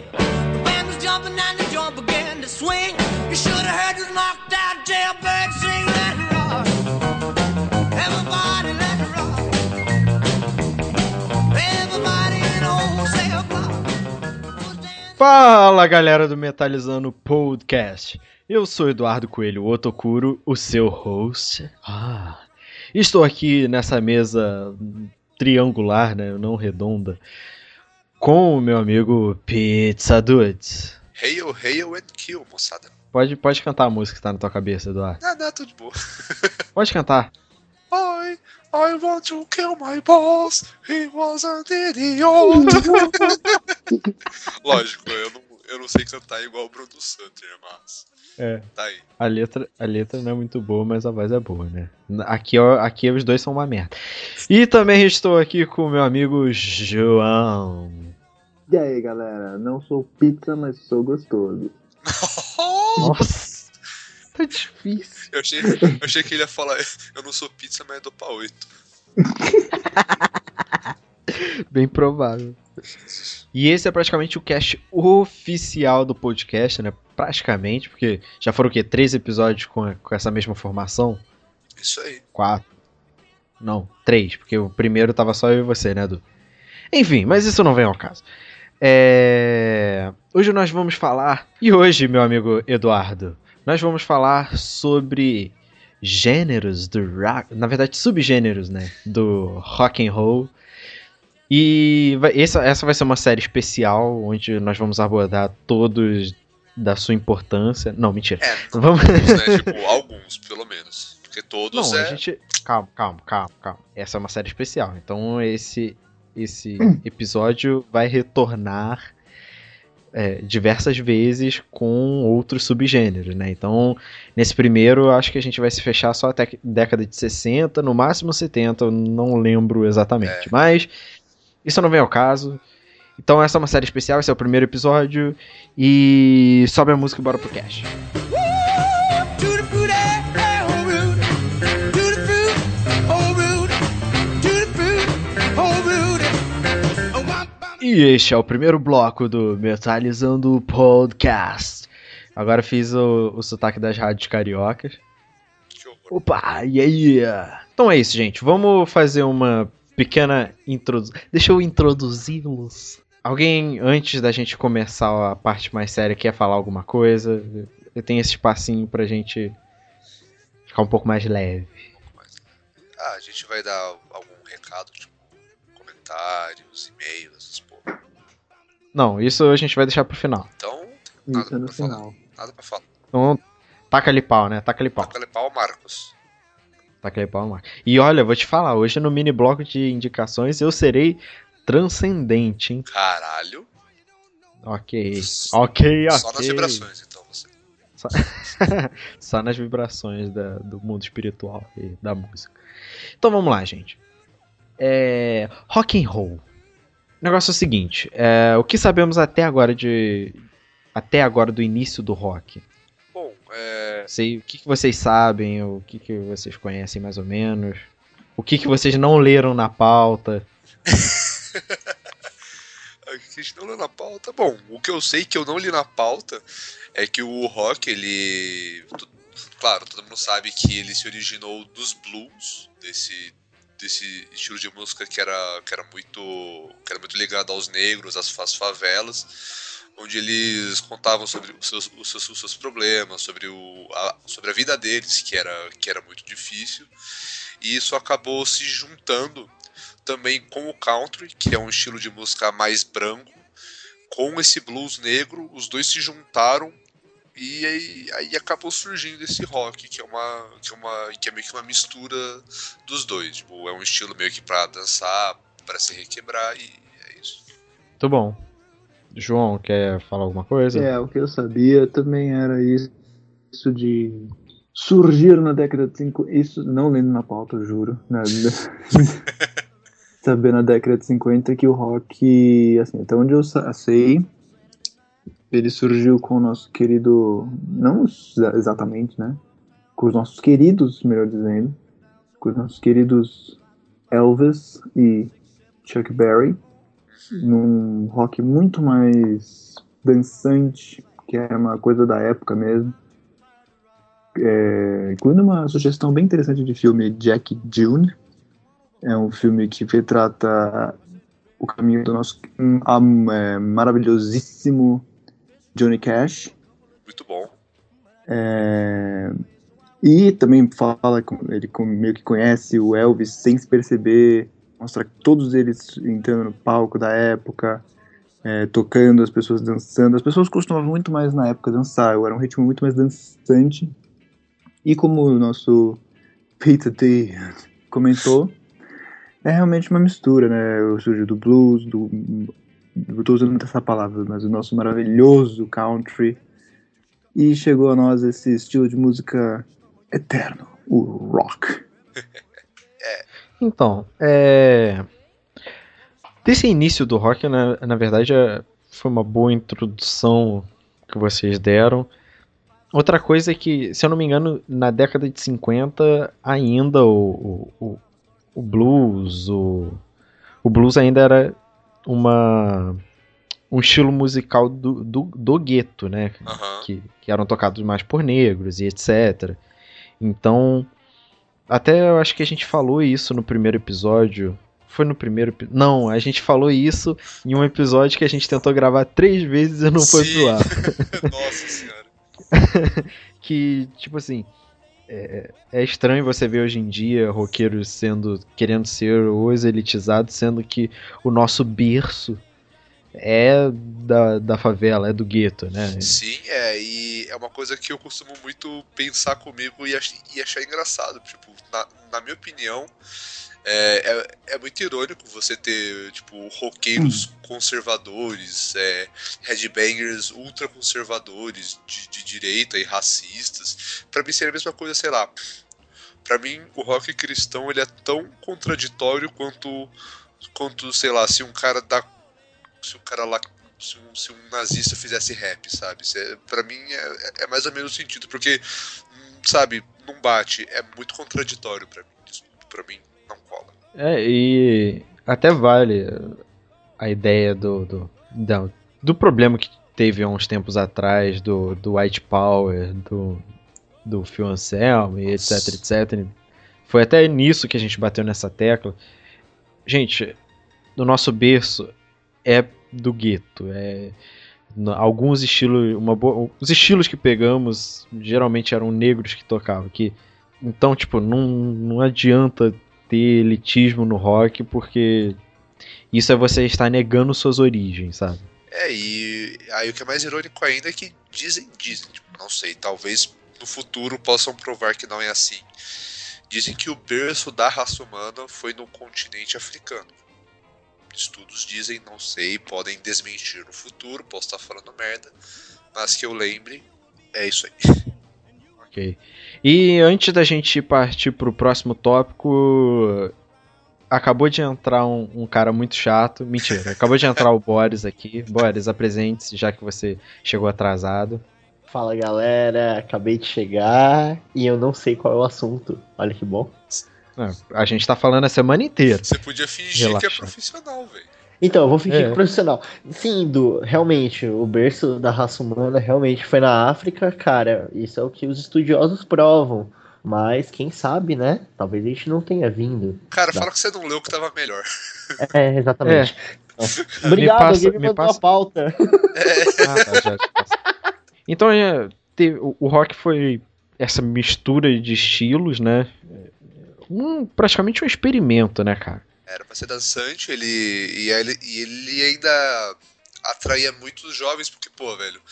well. The band was jumping and the joint began to swing. You should have heard this knocked out jailbird sing. Let it rock. Everybody let it rock. Everybody in cell block dancing. Fala galera do Metalizando Podcast. Eu sou Eduardo Coelho Otokuro, o seu host. Ah, estou aqui nessa mesa triangular, né, não redonda, com o meu amigo Pizza Dudes. Hail, hail and kill, moçada. Pode, pode cantar a música que tá na tua cabeça, Eduardo. Ah, não, tudo de boa. Pode cantar. I, I want to kill my boss. He was an idiot. Lógico, eu não, eu não sei cantar igual o Bruno Sutter, mas. É. Tá aí. A letra, a letra não é muito boa, mas a voz é boa, né? Aqui, aqui os dois são uma merda. E também estou aqui com o meu amigo João. E aí, galera? Não sou pizza, mas sou gostoso. Nossa, tá difícil. Eu achei, eu achei que ele ia falar: Eu não sou pizza, mas dou pra oito. Bem provável. E esse é praticamente o cast oficial do podcast, né? Praticamente, porque já foram o quê? Três episódios com, com essa mesma formação? Isso aí. Quatro. Não, três, porque o primeiro tava só eu e você, né, Edu? Enfim, mas isso não vem ao caso. É... Hoje nós vamos falar. E hoje, meu amigo Eduardo, nós vamos falar sobre gêneros do rock. Na verdade, subgêneros, né? Do rock and roll. E vai- essa, essa vai ser uma série especial onde nós vamos abordar todos da sua importância. Não, mentira. É, Vamos. né? Tipo, alguns, pelo menos. Porque todos Não, é. a gente. Calma, calma, calma, calma. Essa é uma série especial. Então esse, esse episódio vai retornar é, diversas vezes com outros subgêneros, né? Então, nesse primeiro, eu acho que a gente vai se fechar só até década de 60, no máximo 70, eu não lembro exatamente. Mas isso não vem ao caso. Então essa é uma série especial, esse é o primeiro episódio. E sobe a música e bora pro cast. E este é o primeiro bloco do Metalizando Podcast. Agora fiz o, o sotaque das rádios cariocas. Opa, e aí? Então é isso, gente. Vamos fazer uma pequena introdução. Deixa eu introduzi-los. Alguém, antes da gente começar a parte mais séria, quer falar alguma coisa? Eu tenho esse espacinho pra gente ficar um pouco mais leve. Ah, a gente vai dar algum recado, tipo, comentários, e-mails. Não, isso a gente vai deixar pro final. Então, nada Isso é no pra falar. final. Nada pra falar. Então, taca ali pau, né? Taca ali pau. Taca pau, Marcos. Taca ali pau, Marcos. E olha, vou te falar, hoje no mini bloco de indicações eu serei transcendente, hein? Caralho. Ok. Ok, ok. Só nas vibrações, então, você. Só nas vibrações da- do mundo espiritual e da música. Então vamos lá, gente. É, rock and roll. O negócio é o seguinte: é, o que sabemos até agora de. Até agora do início do rock? Bom, é. Sei, o que, que vocês sabem, o que, que vocês conhecem mais ou menos, o que, que vocês não leram na pauta. A gente não leu na pauta. Bom, o que eu sei que eu não li na pauta é que o rock, ele. Claro, todo mundo sabe que ele se originou dos blues, desse, desse estilo de música que era, que era muito. que era muito ligado aos negros, às, às favelas, onde eles contavam sobre os seus, os seus, os seus problemas, sobre, o, a, sobre a vida deles, que era, que era muito difícil. E isso acabou se juntando também com o country, que é um estilo de música mais branco, com esse blues negro, os dois se juntaram e aí, aí acabou surgindo esse rock, que é uma que é uma que é meio que uma mistura dos dois, tipo, é um estilo meio que pra dançar, pra se requebrar e é isso. Muito bom. João, quer falar alguma coisa? É, o que eu sabia também era isso, isso de surgir na década de 50. Isso não lendo na pauta, eu juro. Né? Saber na década de 50 que o rock, assim, até onde eu sei, ele surgiu com o nosso querido. Não exa- exatamente, né? Com os nossos queridos, melhor dizendo. Com os nossos queridos Elvis e Chuck Berry. num rock muito mais dançante, que era uma coisa da época mesmo. É, incluindo uma sugestão bem interessante de filme Jack June. É um filme que retrata o caminho do nosso um, é, maravilhosíssimo Johnny Cash. Muito bom. É, e também fala, ele meio que conhece o Elvis sem se perceber, mostra todos eles entrando no palco da época, é, tocando, as pessoas dançando. As pessoas costumavam muito mais na época dançar, era um ritmo muito mais dançante. E como o nosso Peter D comentou, é realmente uma mistura, né? O surge do blues, do. Eu tô usando muito essa palavra, mas o nosso maravilhoso country. E chegou a nós esse estilo de música eterno, o rock. Então, é. Desse início do rock, na, na verdade, é, foi uma boa introdução que vocês deram. Outra coisa é que, se eu não me engano, na década de 50, ainda o, o, o blues, o, o blues ainda era uma um estilo musical do, do, do gueto, né? Aham. Que, que eram tocados mais por negros e etc. Então, até eu acho que a gente falou isso no primeiro episódio. Foi no primeiro. Não, a gente falou isso em um episódio que a gente tentou gravar três vezes e não foi Sim. pro ar. Nossa senhora. que, tipo assim, é, é estranho você ver hoje em dia roqueiros sendo, querendo ser os elitizados, sendo que o nosso berço é da, da favela, é do gueto, né? Sim, é, e é uma coisa que eu costumo muito pensar comigo e, ach- e achar engraçado. Tipo, na, na minha opinião, é, é, é muito irônico você ter, tipo, roqueiros conservadores, é, headbangers ultra conservadores de, de direita e racistas. Pra mim seria a mesma coisa, sei lá. Pra mim, o rock cristão ele é tão contraditório quanto, quanto sei lá, se um cara da se o cara lá se um, se um nazista fizesse rap, sabe? É, pra mim é, é mais ou menos o sentido, porque, hum, sabe, não bate, é muito contraditório pra mim. Pra mim, não cola. É, e até vale a ideia do, do, da- do problema que teve há uns tempos atrás do, do White Power, do, do Phil Anselmo e etc, etc. Foi até nisso que a gente bateu nessa tecla. Gente, no nosso berço é do gueto, é alguns estilos, uma boa, os estilos que pegamos geralmente eram negros que tocavam, que então tipo não, não adianta ter elitismo no rock, porque isso é você estar negando suas origens, sabe? É, e aí o que é mais irônico ainda é que dizem, dizem, tipo, não sei, talvez no futuro possam provar que não é assim. Dizem que o berço da raça humana foi no continente africano. Estudos dizem, não sei, podem desmentir no futuro, posso estar falando merda, mas que eu lembre, é isso aí. Ok. E antes da gente partir pro próximo tópico, acabou de entrar um, um cara muito chato. Mentira, acabou de entrar o Boris aqui. Boris, apresente-se, já que você chegou atrasado. Fala galera, acabei de chegar e eu não sei qual é o assunto. Olha que bom. Ah, A gente tá falando a semana inteira. Você podia fingir que é Relaxa. profissional, velho. Então, eu vou fingir É. que é profissional. Sim, Du, realmente, o berço da raça humana realmente foi na África, cara. Isso é o que os estudiosos provam. Mas quem sabe, né? Talvez a gente não tenha vindo. Cara, Dá. fala que você não leu que tava melhor. É, exatamente. Obrigado, Me passa- alguém me me mandou passa- a pauta. Ah, tá, já- já. Então, é, teve- o, o rock foi essa mistura de estilos, né? Um, praticamente um experimento, né, cara? Era pra ser dançante, ele e ele, e ele ainda atraía muitos jovens, porque, pô, velho,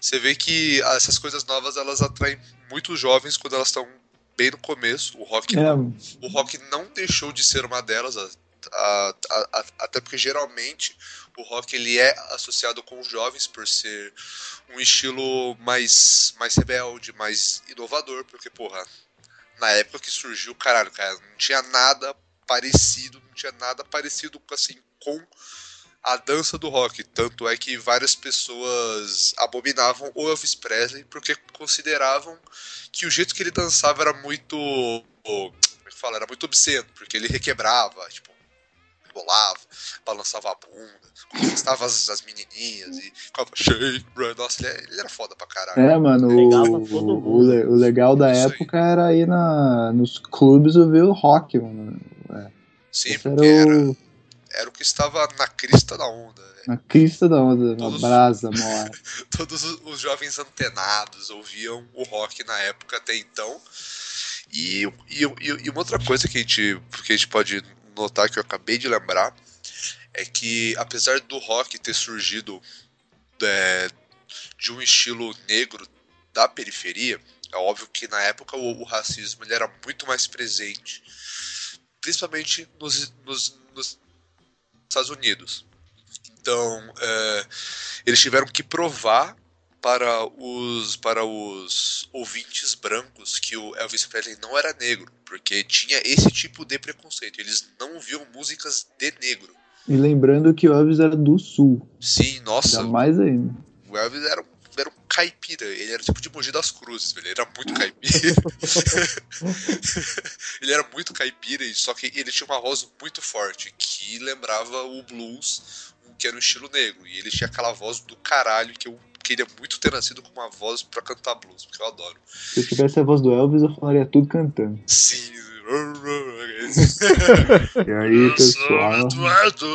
você vê que essas coisas novas elas atraem muitos jovens quando elas estão bem no começo. O rock, É, o rock não deixou de ser uma delas, a- a- a- até porque geralmente o rock ele é associado com os jovens por ser um estilo mais, mais rebelde, mais inovador, porque, porra, na época que surgiu, caralho, cara, não tinha nada parecido, não tinha nada parecido assim com a dança do rock. Tanto é que várias pessoas abominavam o Elvis Presley porque consideravam que o jeito que ele dançava era muito. Como é que fala? Era muito obsceno, porque ele requebrava, tipo. Bolava, balançava a bunda, conquistava as, as menininhas e ficava shake, bro. Nossa, ele, é- ele era foda pra caralho. É, mano, o, o, o legal da Isso aí. época era ir na, nos clubes ouvir o rock, mano. Sim, Esse porque era o, era o que estava na crista da onda. né? na crista da onda, uma Todos- brasa, mora. Todos os, jovens antenados ouviam o rock na época até então. E, e, e- e uma outra coisa que a, gente, que a gente pode notar que eu acabei de lembrar é que apesar do rock ter surgido é, de um estilo negro da periferia, é óbvio que na época o, o racismo ele era muito mais presente, principalmente nos, nos, nos Estados Unidos. Então, é, eles tiveram que provar para os para os ouvintes brancos que o Elvis Presley não era negro, porque tinha esse tipo de preconceito. Eles não viam músicas de negro. E lembrando que o Elvis era do sul, Sim, nossa, jamais ainda. o Elvis era, um- era um caipira. Ele era tipo de Mogi das Cruzes, velho. Ele era muito caipira. ele era muito caipira, e só que ele tinha uma voz muito forte, que lembrava o blues, que era um estilo negro. E ele tinha aquela voz do caralho que eu queria muito ter nascido com uma voz pra cantar blues, porque eu adoro. Se eu tivesse a voz do Elvis, eu falaria tudo cantando. Sim. E aí, pessoal? Eduardo!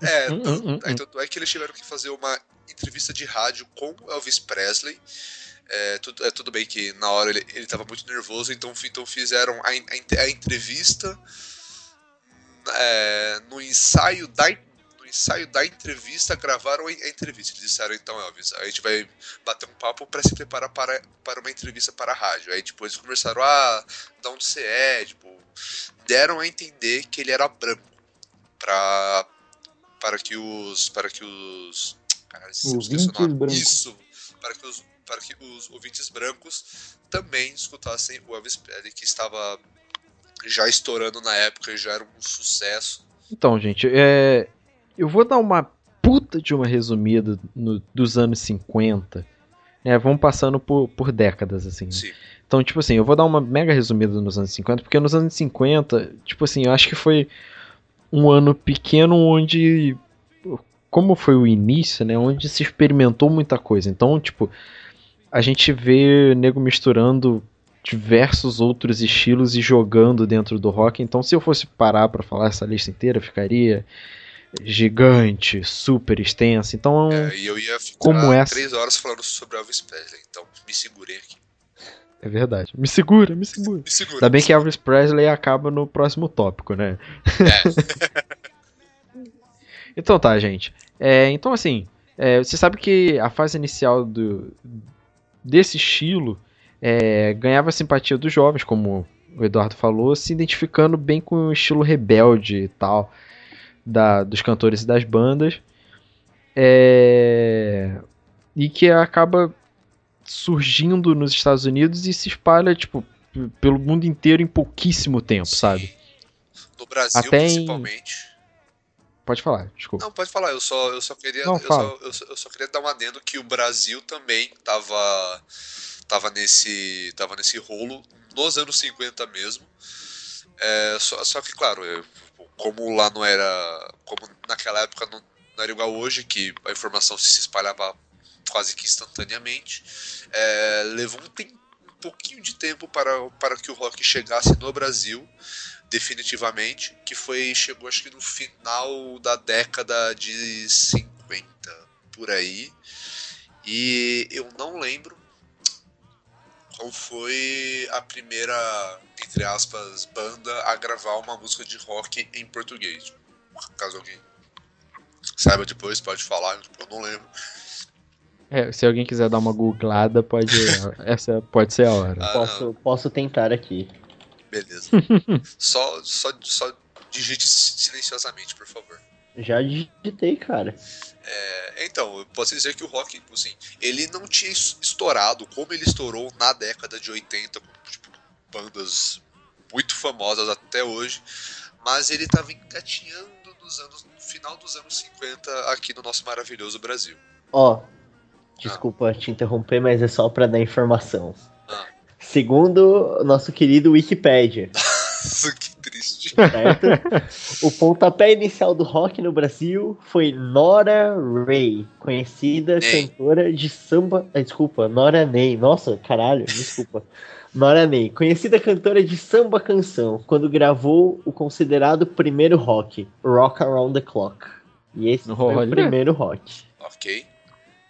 é, Hum, hum, tanto, hum, aí hum. tanto é que eles tiveram que fazer uma entrevista de rádio com o Elvis Presley. É, tudo, é, tudo bem que na hora ele, ele tava muito nervoso, então, então fizeram a, a a entrevista é, no ensaio da no ensaio da entrevista, gravaram a entrevista. Eles disseram, então, Elvis, a gente vai bater um papo para se preparar para, para uma entrevista para a rádio. Aí, tipo, eles conversaram, ah, de onde você é, tipo, deram a entender que ele era branco, pra, para que os, para que os, caralho, Ouvintes nome. brancos. Isso, para que os, para que os ouvintes brancos também escutassem o Elvis Presley, que estava já estourando na época e já era um sucesso. Então, gente, é, eu vou dar uma puta de uma resumida no- dos anos 50. né? Vamos passando por, por décadas, assim. né? Sim. Então, tipo assim, eu vou dar uma mega resumida nos anos 50, porque nos anos 50, tipo assim, eu acho que foi um ano pequeno onde. Como foi o início, né? Onde se experimentou muita coisa. Então, tipo, a gente vê nego misturando diversos outros estilos e jogando dentro do rock. Então, se eu fosse parar pra falar essa lista inteira, ficaria gigante, super extensa. Então, É, e eu ia ficar Como essa? três horas falando sobre Elvis Presley, então me segurei aqui. é verdade. Me segura, me segura. Me segura. Ainda bem que Elvis Presley acaba no próximo tópico, né? então tá, gente. É, então assim, é, você sabe que a fase inicial do, desse estilo é, ganhava simpatia dos jovens, como o Eduardo falou, se identificando bem com o estilo rebelde e tal da, dos cantores e das bandas. É, e que acaba surgindo nos Estados Unidos e se espalha, tipo, pelo mundo inteiro em pouquíssimo tempo, Sim. sabe? No Brasil, Até em- principalmente. Pode falar, desculpa. Não, pode falar, eu só, eu só queria. Não, eu, só, eu, só, eu só queria dar um adendo que o Brasil também tava. tava nesse. tava nesse rolo nos anos 50 mesmo. É, só, só que, claro, eu- como lá não era. Como naquela época não, não era igual hoje, que a informação se espalhava quase que instantaneamente, é, levou um, tem- um pouquinho de tempo para, para que o rock chegasse no Brasil, definitivamente, que foi chegou acho que no final da década de 50, por aí. E eu não lembro qual foi a primeira, entre aspas, banda a gravar uma música de rock em português. Caso alguém saiba depois, pode falar, eu não lembro. É, se alguém quiser dar uma googlada, pode. essa pode ser a hora. Ah, Posso, posso tentar aqui. Beleza. só, só, só digite silenciosamente, por favor. Já digitei, cara. É, então, eu posso dizer que o rock, assim, ele não tinha es- estourado como ele estourou na década de 80, com tipo, bandas muito famosas até hoje, mas ele estava engatinhando nos anos, no final dos anos 50 aqui no nosso maravilhoso Brasil. Ó, desculpa te interromper, mas é só pra dar informação. Ah. Segundo nosso querido Wikipedia, Nossa, que triste. certo? o pontapé inicial do rock no Brasil foi Nora Ray, conhecida Ney. cantora de samba. ah, desculpa, Nora Ney. Nossa, caralho, desculpa. Nora Ney, conhecida cantora de samba canção, quando gravou o considerado primeiro rock, Rock Around the Clock. E esse foi o primeiro rock. Ok.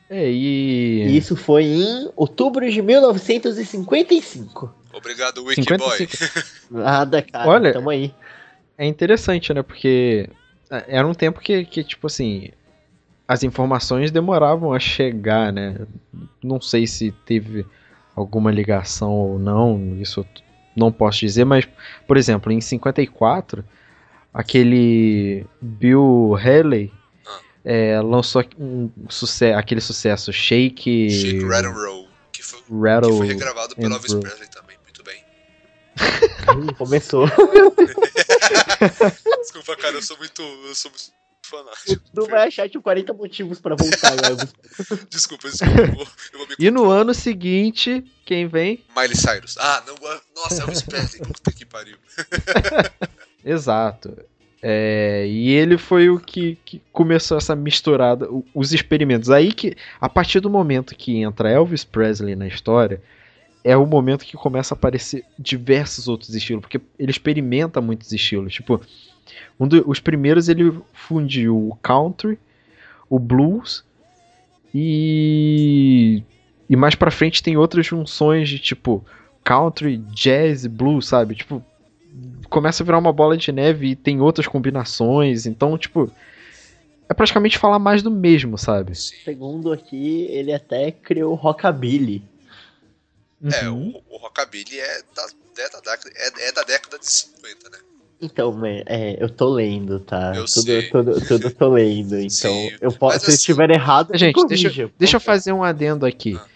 É. E isso foi em outubro de 1955. Obrigado, Wikiboy. 55. Nada, cara. Olha- Tamo aí. É interessante, né? Porque é, era um tempo que, que, tipo assim, as informações demoravam a chegar, né? Não sei se teve alguma ligação ou não, isso eu não posso dizer, mas, por exemplo, em 54, aquele Bill Haley Ah. é, lançou um suce aquele sucesso Shake, Shake, Rattle Roll. Que foi, que foi regravado pelo and Elvis Roll. Presley também. Hum, Começou. Desculpa, cara, eu sou muito. Eu sou muito fanático. Tu vai achar tipo 40 motivos pra voltar, Elvis. Desculpa, desculpa. Eu vou, eu vou me E no ano seguinte, quem vem? Miley Cyrus. Ah, não. ah, Nossa, Elvis Presley. Puta que pariu. Exato. É, e ele foi o que, que começou essa misturada, os experimentos. Aí que, a partir do momento que entra Elvis Presley na história, é o momento que começa a aparecer diversos outros estilos, porque ele experimenta muitos estilos. Tipo, um do- os primeiros ele fundiu o country, o blues e e mais pra frente tem outras junções de tipo country, jazz, e blues, sabe? Tipo, começa a virar uma bola de neve e tem outras combinações, então, tipo, é praticamente falar mais do mesmo, sabe? Segundo aqui, ele até criou o É, Uhum. o, o Rockabilly é da, é, da, década- é, é da década de 50, né? Então, né, é, eu tô lendo, tá? Eu tudo, sei. tudo, tudo tô lendo. Então, eu posso, se eu assim- estiver errado, Gente, deixa, deixa eu fazer um adendo aqui. Ah.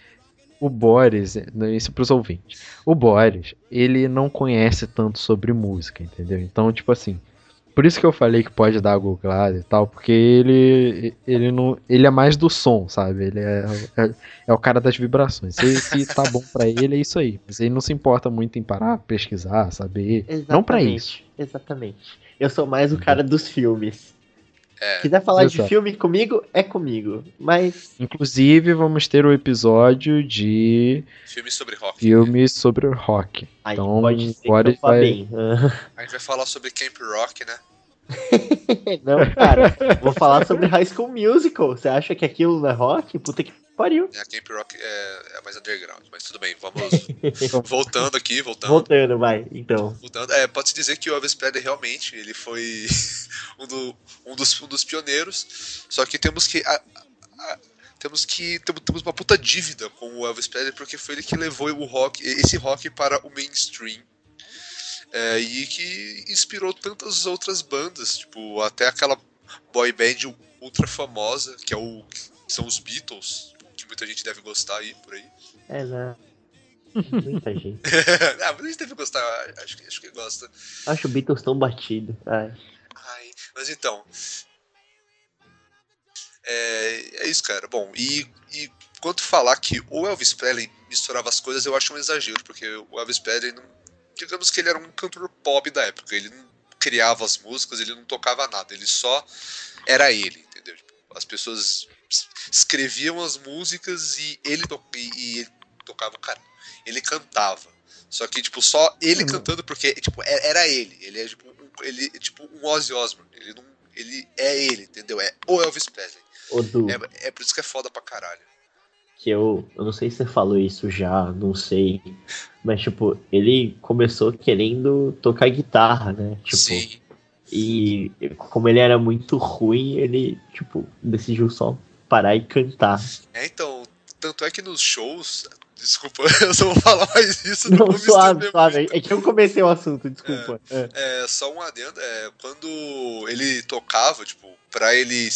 O Boris, né, isso pros ouvintes. O Boris, ele não conhece tanto sobre música, entendeu? Então, tipo assim, por isso que eu falei que pode dar googlada e tal, porque ele ele não, ele é mais do som, sabe? Ele é, é, é o cara das vibrações. Se, se tá bom pra ele, é isso aí. Mas ele não se importa muito em parar, pesquisar, saber. Não pra isso. Exatamente. Eu sou mais o cara dos filmes. É. Quiser falar de Exato. filme comigo, é comigo. Mas Inclusive, vamos ter o episódio de Filme sobre rock. filmes sobre rock. aí Então, pode ser vá vai- bem. A gente vai falar sobre Camp Rock, né? não, cara. Vou falar sobre High School Musical. Você acha que aquilo não é rock? Puta que pariu. É, A Camp Rock é, é mais underground, mas tudo bem, vamos. voltando aqui, voltando. Voltando, vai. Então. Voltando, é, pode-se dizer que o Elvis Presley realmente ele foi um, do- um dos, um dos pioneiros. Só que temos que. a- a- temos que. Temos, uma puta dívida com o Elvis Presley, porque foi ele que levou o rock, esse rock para o mainstream. É, e que inspirou tantas outras bandas, tipo, até aquela boy band ultra famosa, que é o. que são os Beatles, muita gente deve gostar aí por aí. É, né? Muita gente. ah, muita gente deve gostar, acho que, acho que gosta. Acho o Beatles tão batido. Ai. Ai, mas então. É, é isso, cara. Bom, e, e quanto falar que o Elvis Presley misturava as coisas, eu acho um exagero, porque o Elvis Presley, não, digamos que ele era um cantor pop da época. Ele não criava as músicas, ele não tocava nada, ele só era ele, entendeu? Tipo, as pessoas es- escreviam as músicas e ele, to e, e ele tocava, cara, ele cantava. Só que, tipo, só ele Hum. cantando, porque, tipo, é- era ele. Ele é, tipo, um, ele, é, tipo um Ozzy Osbourne. Ele, não, ele é ele, entendeu? É o Elvis Presley. Ô, Du, É, é por isso que é foda pra caralho. que eu. Eu não sei se você falou isso já, não sei. Mas, tipo, ele começou querendo tocar guitarra, né? Tipo, Sim. e como ele era muito ruim, ele, tipo, decidiu só parar e cantar. É, então, tanto é que nos shows. Desculpa, eu só vou falar mais isso. Não, me suave, suave. É que eu comecei o assunto, desculpa. É. É, só um adendo, é, quando ele tocava, tipo, pra ele,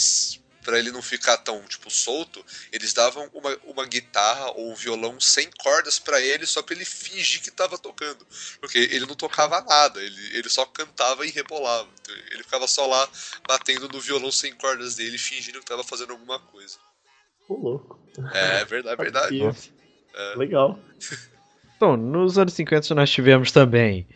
pra ele não ficar tão, tipo, solto, eles davam uma, uma guitarra ou um violão sem cordas pra ele, só pra ele fingir que tava tocando. Porque ele não tocava nada, ele, ele só cantava e rebolava. Então, Ele ficava só lá batendo no violão sem cordas dele, fingindo que tava fazendo alguma coisa. Ô, louco. É, é verdade, é verdade. Isso. Legal. Então, nos anos 50 nós tivemos também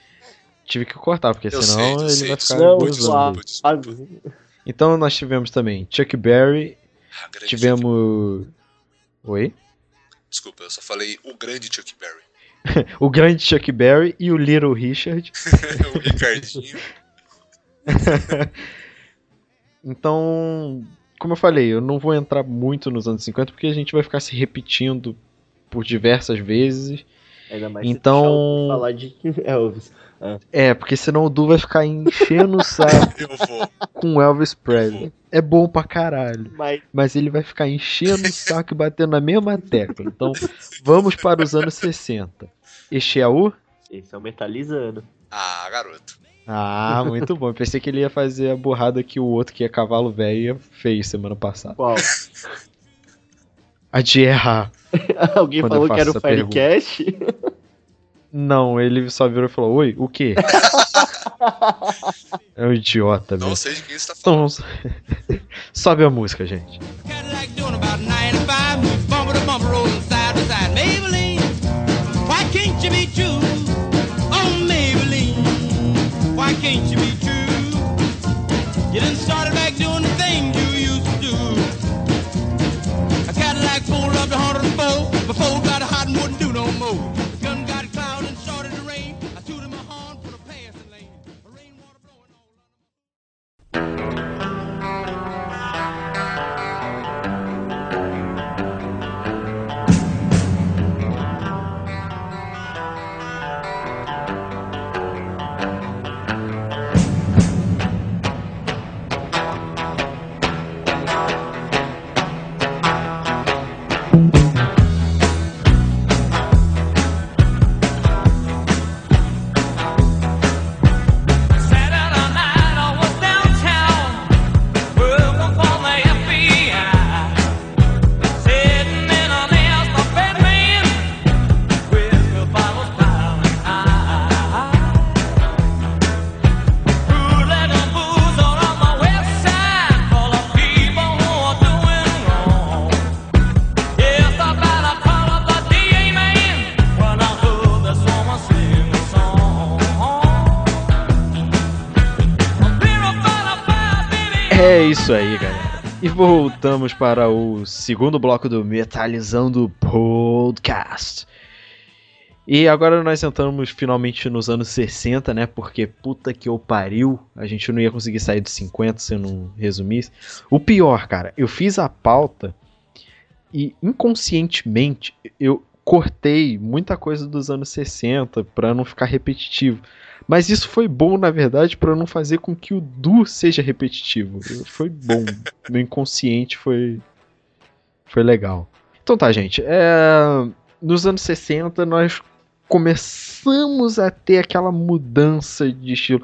tive que cortar, porque Eu senão sei, ele sei, vai ficar Não, desculpa, suave. desculpa. Então nós tivemos também Chuck Berry, Ah, grande tivemos. Oi? Chuck- Desculpa, eu só falei o grande Chuck Berry. O grande Chuck Berry e o Little Richard. o Ricardinho. Então, como eu falei, eu não vou entrar muito nos anos 50 porque a gente vai ficar se repetindo por diversas vezes. Ainda mais Então- falar de Elvis. É, porque senão o Du vai ficar enchendo o saco com Elvis Presley. É bom pra caralho. Mas Mas ele vai ficar enchendo o saco e batendo na mesma tecla. Então, vamos para os anos 60. Este é o? esse é o Metalizando. Ah, garoto. Ah, muito bom. Eu pensei que ele ia fazer a burrada que o outro, que é cavalo velho, fez semana passada. Qual? A de errar. Alguém Quando falou que era o. Firecast? Não, ele só virou e falou: Oi, o quê? é um idiota, Não velho. sei de quem você tá falando. Então, sobe a música, gente. Cadillac doing about 95, now. Voltamos para o segundo bloco do Metalizando Podcast. E agora nós entramos finalmente nos anos 60, né? Porque puta que eu pariu, a gente não ia conseguir sair dos 50 se eu não resumisse. O pior, cara, eu fiz a pauta e inconscientemente eu cortei muita coisa dos anos 60 pra não ficar repetitivo. Mas isso foi bom, na verdade, pra não fazer com que o Du seja repetitivo. Foi bom. Meu inconsciente foi foi legal. Então tá, gente. é, Nos anos 60 nós começamos a ter aquela mudança de estilo.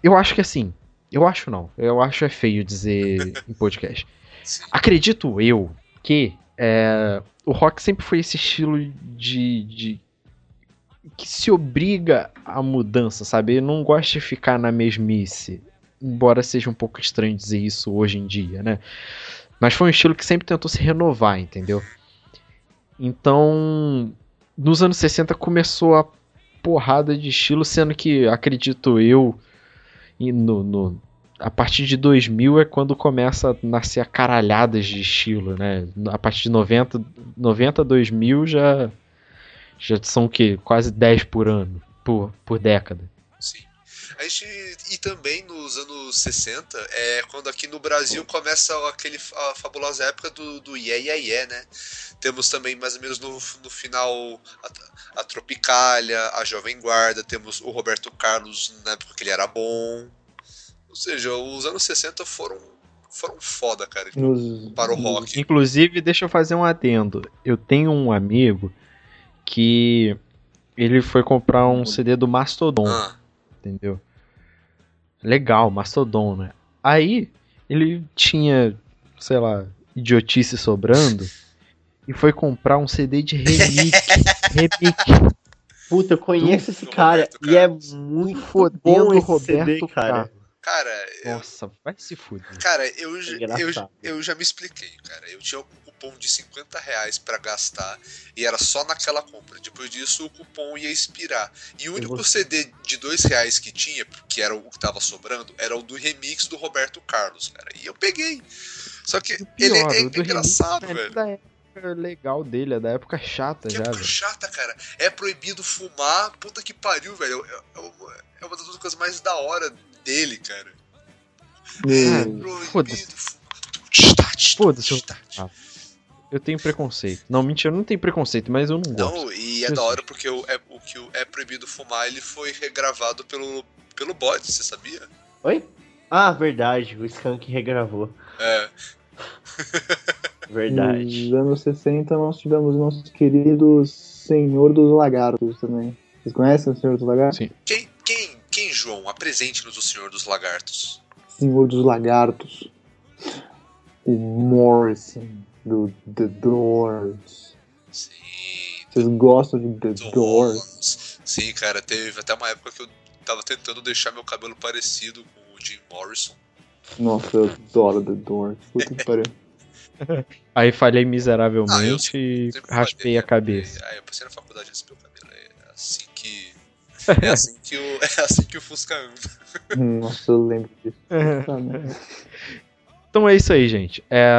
Eu acho que assim, eu acho não, eu acho é feio dizer em podcast. Acredito eu que é, o rock sempre foi esse estilo de, de- que se obriga à mudança, sabe? Eu não gosto de ficar na mesmice, embora seja um pouco estranho dizer isso hoje em dia, né? Mas foi um estilo que sempre tentou se renovar, entendeu? Então, nos anos 60 começou a porrada de estilo, sendo que, acredito eu, no, no- a partir de 2000 é quando começa a nascer a caralhadas de estilo, né? A partir de 90, 90 2000 já, já são o quê? Quase 10 por ano, por, por década. Sim. A gente, e também nos anos 60, é quando aqui no Brasil começa aquele, a fabulosa época do, do Yeah, yeah, yeah, né? Temos também, mais ou menos no, no final, a, a Tropicália, a Jovem Guarda, temos o Roberto Carlos na época que ele era bom. Ou seja, os anos 60 foram, foram foda, cara, Nos, para o rock. Inclusive, deixa eu fazer um adendo. Eu tenho um amigo que ele foi comprar um CD do Mastodon, Ah, entendeu? Legal, Mastodon, né? Aí ele tinha, sei lá, idiotice sobrando e foi comprar um CD de remix. remix. Puta, eu conheço esse do cara Roberto e é muito Fodendo bom esse Roberto CD, cara. Carlos. Cara, eu, Nossa, vai se fuder. cara eu, já- eu, eu já me expliquei, cara. Eu tinha um cupom de 50 reais pra gastar e era só naquela compra. Depois disso, o cupom ia expirar. E o único você- CD de 2 reais que tinha, que era o que tava sobrando, era o do remix do Roberto Carlos, cara. E eu peguei. Só que O ele é, pior, é engraçado, remix é velho. legal dele, é da época chata Que já, época velho. chata, cara. É proibido fumar, puta que pariu, velho. É, é é uma das coisas mais da hora dele, cara. Meu, Proibido foda-se. Foda-se, eu- Ah, Eu tenho preconceito. Não, mentira, eu não tenho preconceito, mas eu não gosto. Não, e é Eu da sei. hora porque o, é, o que o é proibido fumar, ele foi regravado pelo, pelo bot, você sabia? Oi? Ah, verdade, o Skank regravou. É. Verdade. Nos anos 60 nós tivemos o nosso querido Senhor dos Lagartos também. Vocês conhecem o Senhor dos Lagartos? Sim. Quem, quem, quem, João? Apresente-nos o Senhor dos Lagartos. Senhor dos Lagartos. O Morrison do The Doors. Sim. Vocês gostam de The Doors? Doors. Sim, cara, teve até uma época que eu tava tentando deixar meu cabelo parecido com o Jim Morrison. Nossa, eu adoro The Doors. Puta que pariu. Aí falhei Ah, eu miseravelmente e Sempre raspei falei, a cabeça. Ah, eu passei na faculdade do meu cabelo. É assim. É assim que o, é assim que o Fusca anda. Nossa, eu lembro disso. Então é isso aí, gente. É...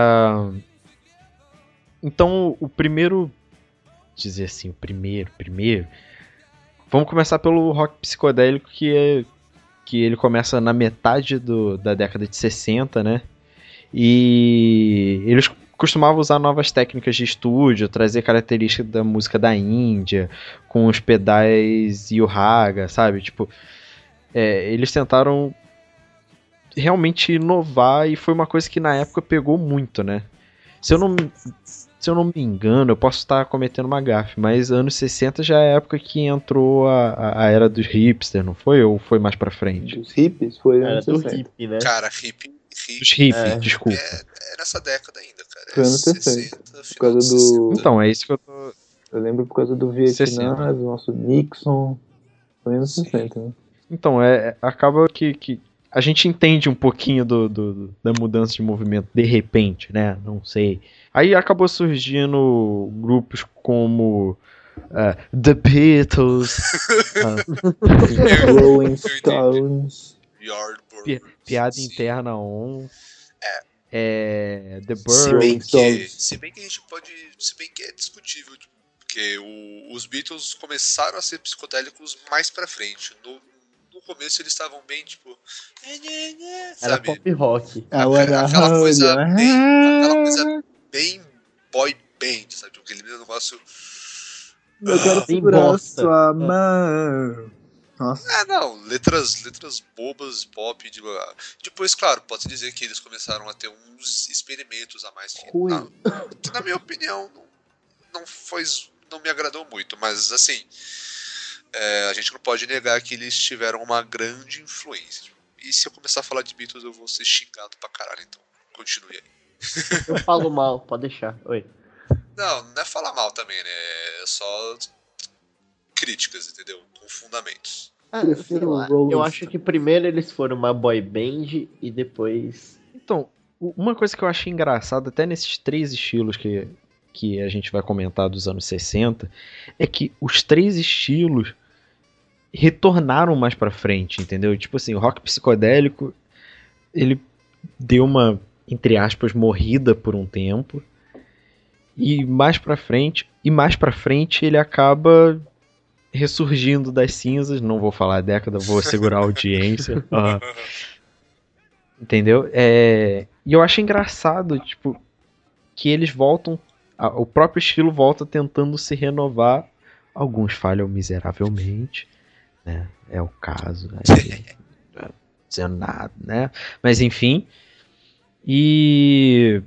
Então, o primeiro. Dizer assim, o primeiro, primeiro. Vamos começar pelo rock psicodélico, que é. Que ele começa na metade do, da década de 60, né? E eles costumavam usar novas técnicas de estúdio, trazer características da música da Índia, com os pedais e o raga, sabe? Tipo, é, eles tentaram realmente inovar e foi uma coisa que na época pegou muito, né? Se eu não, se eu não me engano, eu posso estar cometendo uma gafe, mas anos 60 já é a época que entrou a, a, a era dos hipsters, não foi? Ou foi mais pra frente? Dos hippies foi Era anos do 60. hippie, né? Cara, hip. hip Dos hippies, É. desculpa. é, é nessa década ainda, Foi anos 60, 60, por causa do- 60. Então, é isso que eu tô. Eu lembro por causa do Vietnã, 60. do nosso Nixon. Foi anos Sim. 60, né? Então, é, acaba que, que a gente entende um pouquinho do, do- do- da mudança de movimento de repente, né? Não sei. Aí acabou surgindo grupos como ah, The Beatles, ah, Rolling. Stones. Yardbirds. Pi- Piada. Interna On, É. é, The Se Birds. bem, Rolling que, Stones. se bem que a gente pode. Se bem que é discutível. tipo, Porque o- os Beatles começaram a ser psicodélicos mais pra frente. No, no começo eles estavam bem, tipo. Era Sabe? pop rock. Agora, aquela coisa bem- aquela coisa Bem boy band, sabe? Aquele negócio. Eu quero Bem segurar sua mão. Nossa. É, não, letras, letras bobas, pop. De... Depois, claro, pode-se dizer que eles começaram a ter uns experimentos a mais. Que, na, que, na minha opinião, não, não foi. não me agradou muito, mas assim. é, a gente não pode negar que eles tiveram uma grande influência. E se eu começar a falar de Beatles, eu vou ser xingado pra caralho, então continue aí. Eu falo mal, pode deixar. Oi. Não, não é falar mal também, né? É só críticas, entendeu? Com fundamentos. Ah. Rolling Eu acho que primeiro eles foram uma boy band e depois. Então, uma coisa que eu achei engraçada, até nesses três estilos que, que a gente vai comentar dos anos 60, é que os três estilos retornaram mais pra frente, entendeu? Tipo assim, o rock psicodélico, ele deu uma, entre aspas, morrida por um tempo. E mais pra frente, e mais pra frente ele acaba ressurgindo das cinzas, não vou falar década, vou segurar a audiência. Entendeu? É, E eu acho engraçado, tipo, que eles voltam. a- O próprio estilo volta tentando se renovar. Alguns falham miseravelmente, né? É o caso. Não tô dizendo nada, né? Mas enfim. E.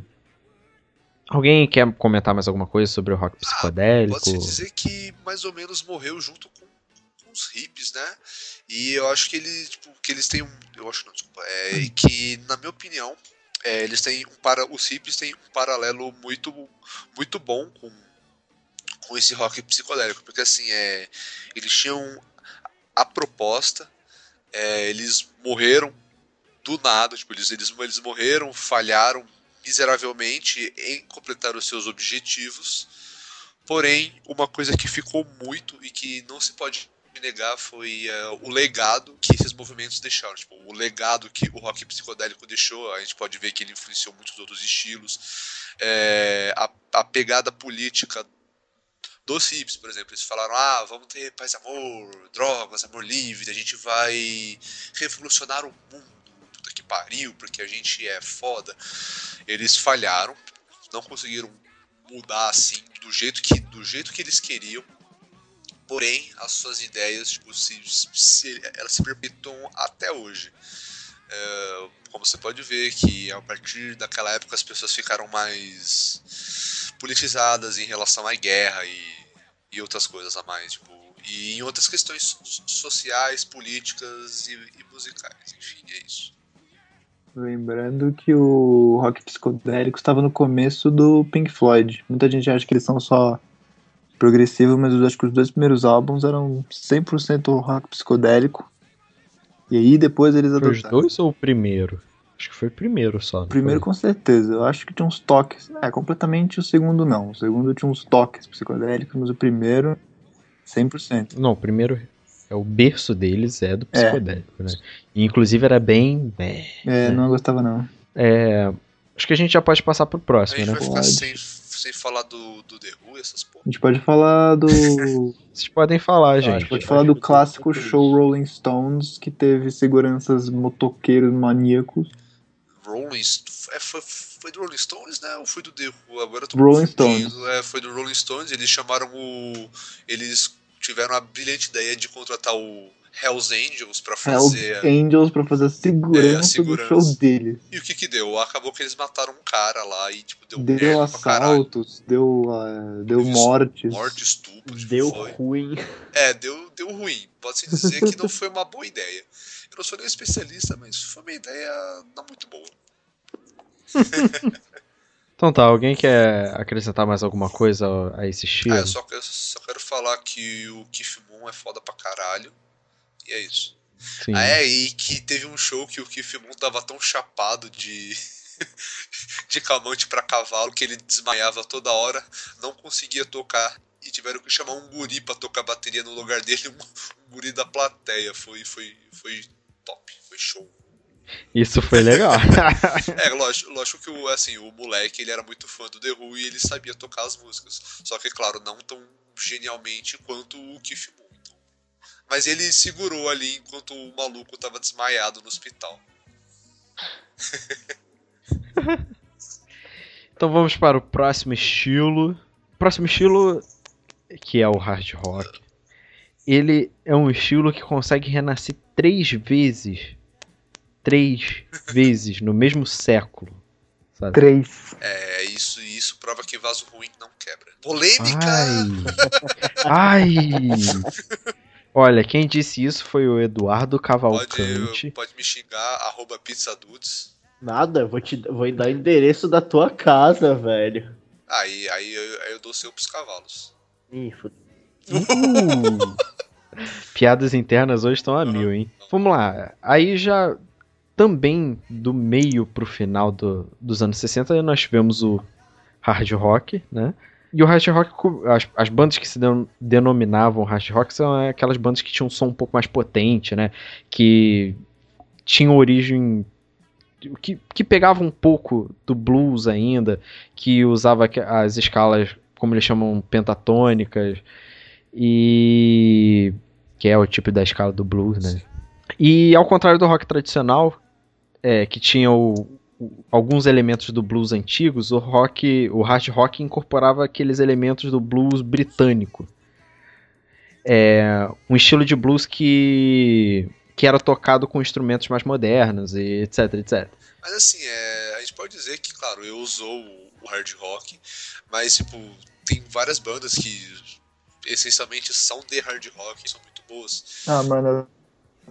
Alguém quer comentar mais alguma coisa sobre o rock psicodélico? Pode-se dizer que mais ou menos morreu junto com, com os hippies, né? E eu acho que eles, tipo, que eles têm um. Eu acho não, desculpa. É, que, na minha opinião, é, eles têm um para. Os hippies têm um paralelo muito, muito bom com, com esse rock psicodélico. Porque assim, é, eles tinham a proposta, é, eles morreram do nada, tipo, eles, eles, eles morreram, falharam miseravelmente em completar os seus objetivos. Porém, uma coisa que ficou muito e que não se pode negar foi é, o legado que esses movimentos deixaram. Tipo, o legado que o rock psicodélico deixou, a gente pode ver que ele influenciou muitos outros estilos. É, a, a pegada política dos hippies, por exemplo, eles falaram: ah, vamos ter paz amor, drogas, amor livre, a gente vai revolucionar o mundo, que pariu, porque a gente é foda. Eles falharam, não conseguiram mudar assim do jeito que, do jeito que eles queriam. Porém, as suas ideias tipo, se, se- elas se perpetuam até hoje. É, como você pode ver que a partir daquela época as pessoas ficaram mais politizadas em relação à guerra e, e outras coisas a mais, tipo, e em outras questões so- sociais, políticas e, e musicais, enfim, é isso. Lembrando que o rock psicodélico estava no começo do Pink Floyd. Muita gente acha que eles são só progressivos, mas eu acho que os dois primeiros álbuns eram 100% rock psicodélico. E aí depois eles Foi os adotaram. dois ou o primeiro? Acho que foi o primeiro só. O primeiro foi? com certeza. Eu acho que tinha uns toques. É, completamente o segundo não. O segundo tinha uns toques psicodélicos, mas o primeiro 100%. Não, o primeiro é o berço deles é do É. psicodélico, né? E, inclusive era bem. É, É, É. não gostava não. é, acho que a gente já pode passar pro A próximo, gente né? vai ficar sem, sem falar do, do The Who e essas porra. A gente pode falar do. Vocês podem falar, gente. que- pode falar do clássico show Rolling Stones, que teve seguranças motoqueiros maníacos. Rolling é, foi, foi do Rolling Stones, né? Ou foi do The Who? Agora eu tô Rolling confundindo. É, foi do Rolling Stones. Eles chamaram o. Eles tiveram a brilhante ideia de contratar o Hells Angels pra Hells fazer. Angels pra fazer a segurança, É, a segurança. do show dele. E o que que deu? Acabou que eles mataram um cara lá e, tipo, deu, Deu merda pra caralho. assaltos, deu, ah, deu Isso, mortes. Morte, estupro, tipo, Deu foi. ruim. É, deu, deu ruim. Pode-se dizer que não foi uma boa ideia. Eu não sou nem especialista, mas foi uma ideia não muito boa. Então tá, alguém quer acrescentar mais alguma coisa a esse estilo? Ah, eu só quero, só quero falar que o Keith Moon é foda pra caralho. E é isso. Sim. Ah, é, e que teve um show que o Keith Moon tava tão chapado de. de calmante pra cavalo que ele desmaiava toda hora, não conseguia tocar. E tiveram que chamar um guri pra tocar bateria no lugar dele, um, um guri da plateia. Foi, foi, foi top, foi show. Isso foi legal. É, lógico, lógico que o, assim, o moleque ele era muito fã do The Who e ele sabia tocar as músicas. Só que, claro, não tão genialmente quanto o Keith Moon. Então. Mas ele segurou ali enquanto o maluco tava desmaiado no hospital. então vamos para o próximo estilo. O próximo estilo, que é o hard rock. Ele é um estilo que consegue renascer três vezes. Três vezes no mesmo século. Sabe? Três. É, isso, isso prova que vaso ruim não quebra. Polêmica! Ai! Ai! Olha, quem disse isso foi o Eduardo Pode, Cavalcante. pode me xingar, arroba pizzadudes. Nada, vou te vou dar o endereço da tua casa, velho. Aí, aí, eu, aí eu dou seu pros cavalos. Ih, fudeu. Uh! Piadas internas hoje estão a mil, hein? Vamos lá. Aí já também do meio pro final do- dos anos 60 nós tivemos o hard rock, né? E o hard rock, as, as bandas que se den- denominavam hard rock são aquelas bandas que tinham um som um pouco mais potente, né? Que tinham origem. Que, que pegavam um pouco do blues ainda, que usava as escalas, como eles chamam, pentatônicas, e. que é o tipo da escala do blues, né? E ao contrário do rock tradicional, é, que tinha o- o- alguns elementos do blues antigos, o rock, o hard rock incorporava aqueles elementos do blues britânico. É, um estilo de blues que que era tocado com instrumentos mais modernos e etc, etc. Mas assim, é, a gente pode dizer que, claro, eu usou o, hard rock, mas tipo, tem várias bandas que essencialmente são de hard rock, são muito boas. Ah, mano,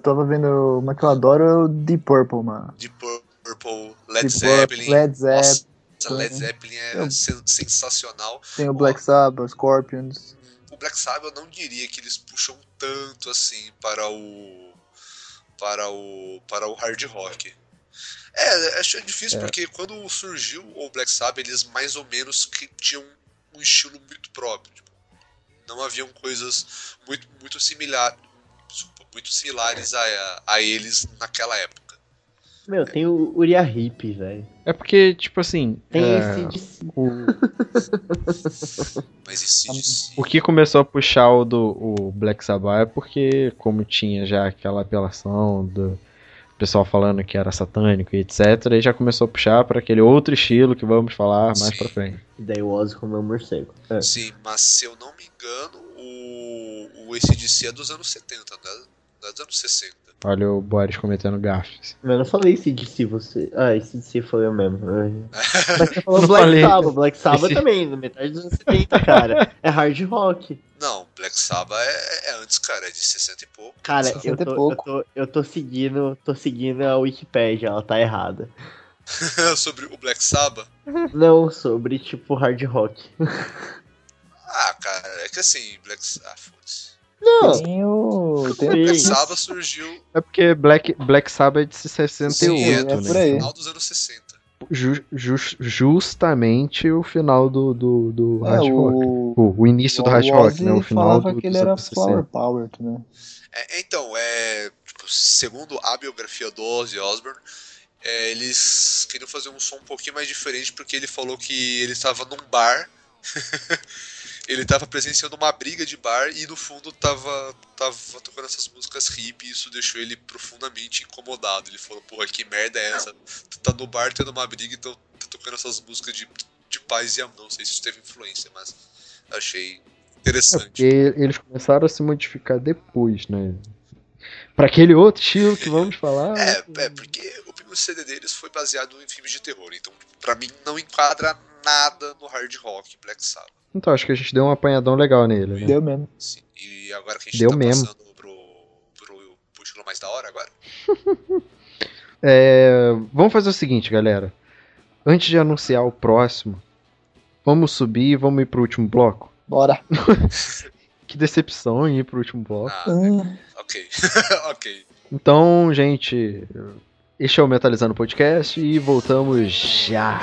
tava vendo uma que eu adoro é o Deep Purple, mano. Deep Purple, Led Deep Zeppelin. Led Zeppelin. Nossa, Led Zeppelin é Eu- sen- sensacional. Tem o Black Sabbath, Scorpions. O Black Sabbath eu não diria que eles puxam tanto assim para o para o para o hard rock. É, acho difícil porque quando surgiu o Black Sabbath, eles mais ou menos que tinham um estilo muito próprio. tipo, não haviam coisas muito, muito, similar, muito similares a, a eles naquela época. Meu, tem o Uriah Heep, velho. É porque, tipo assim, Tem é, esse de... o, Mas esse DC, o que começou a puxar o do o Black Sabbath é porque, como tinha já aquela apelação do pessoal falando que era satânico e etc, aí já começou a puxar para aquele outro estilo que vamos falar mais Sim. pra frente. Daí o Ozzy comeu um morcego. É. Sim, mas se eu não me engano, o, o ACDC é dos anos 70, né? Dos anos 60. Olha o Boris cometendo gafes. Mas eu não falei esse DC, você. Ah, esse DC foi eu mesmo. Mas você falou Não Black falei. Sabbath, Black Sabbath Esse- também, na metade dos anos 70, cara. É hard rock. Não, Black Sabbath é, é antes, cara, é de 60 e pouco. Cara, eu 60 tô, eu, tô, eu tô seguindo, tô seguindo a Wikipédia, ela tá errada. Sabbath. Sobre o Black Sabbath. Não sobre, tipo, hard rock. Ah, cara, é que assim, Black Ah, foda-se. Não, Tem o. Tem. Black. Sabbath surgiu É porque Black, Black Sabbath é de 68, Sim, é né? por aí. no final dos anos 60. Ju- jus- justamente o final do, do, do É, hard rock. o. O, o início do hard o rock, né? O final falava do, que ele era anos 60. Flower Power também. É, então, é, tipo, segundo a biografia do Ozzy Osbourne, é, eles queriam fazer um som um pouquinho mais diferente porque ele falou que ele estava num bar, ele estava presenciando uma briga de bar e no fundo tava, tava tocando essas músicas hip e isso deixou ele profundamente incomodado. Ele falou, porra, que merda é essa? Tu tá no bar tendo uma briga e então tá tocando essas músicas de, de paz e amor. Não sei se isso teve influência, mas achei interessante. Porque eles começaram a se modificar depois, né? Pra aquele outro estilo que vamos falar. É, é, porque o primeiro CD deles foi baseado em filmes de terror, então pra mim não enquadra nada no hard rock Black Sabbath. Então, acho que a gente deu um apanhadão legal nele, né? Deu mesmo. Sim. E agora que a gente Deu tá mesmo. passando pro, pro, pro estilo mais da hora agora. É, vamos fazer o seguinte, galera. Antes de anunciar o próximo, vamos subir e vamos ir pro último bloco. Bora. Que decepção em ir pro último bloco. Ah, Ah, ok. ok. Então, gente, este é o Metalizando Podcast e voltamos já.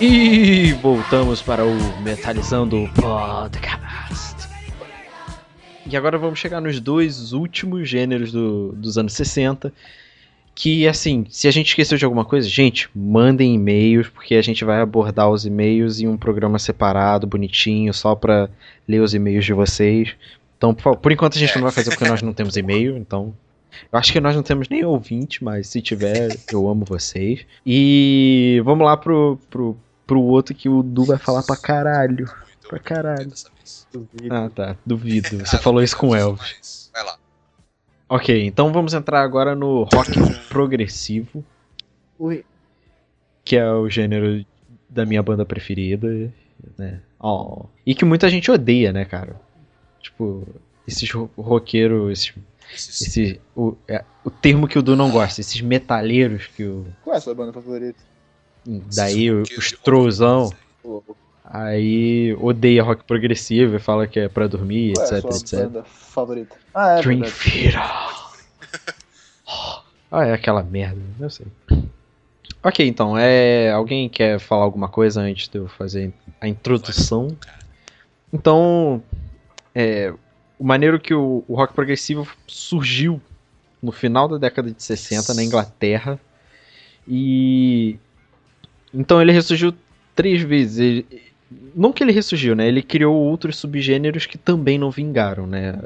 E voltamos para o Metalizando Podcast. E agora vamos chegar nos dois últimos gêneros do- dos anos 60. Que, assim, se a gente esqueceu de alguma coisa, gente, mandem e-mails, porque a gente vai abordar os e-mails em um programa separado, bonitinho, só para ler os e-mails de vocês. Então, por, por enquanto a gente não vai fazer porque nós não temos e-mail, então. Eu acho que nós não temos nem ouvinte, mas se tiver, eu amo vocês. E vamos lá pro, pro, pro outro que o Du vai falar pra caralho. Pra caralho. dessa vez. Ah, tá. Duvido. Você Ah, falou isso com o Elvis. mas Vai lá. Ok, então vamos entrar agora no rock progressivo, Ui, que é o gênero da minha banda preferida, né? Oh. E que muita gente odeia, né, cara? Tipo, esses ro- roqueiros, Esses- esse, o, é, o termo que o Du não gosta, esses metaleiros que o. Qual é a sua banda favorita? Daí o- os trozão, aí odeia rock progressivo e fala que é pra dormir, Qual é etc, a sua etc. banda favorita? Ah, é Dream. Theater. Ah, é aquela merda, eu sei. Ok, então, é. Alguém quer falar alguma coisa antes de eu fazer a introdução? Então, é. O maneiro que o, o rock progressivo surgiu no final da década de 60 na Inglaterra. E. Então ele ressurgiu três vezes. Ele- não que ele ressurgiu, né? Ele criou outros subgêneros que também não vingaram, né?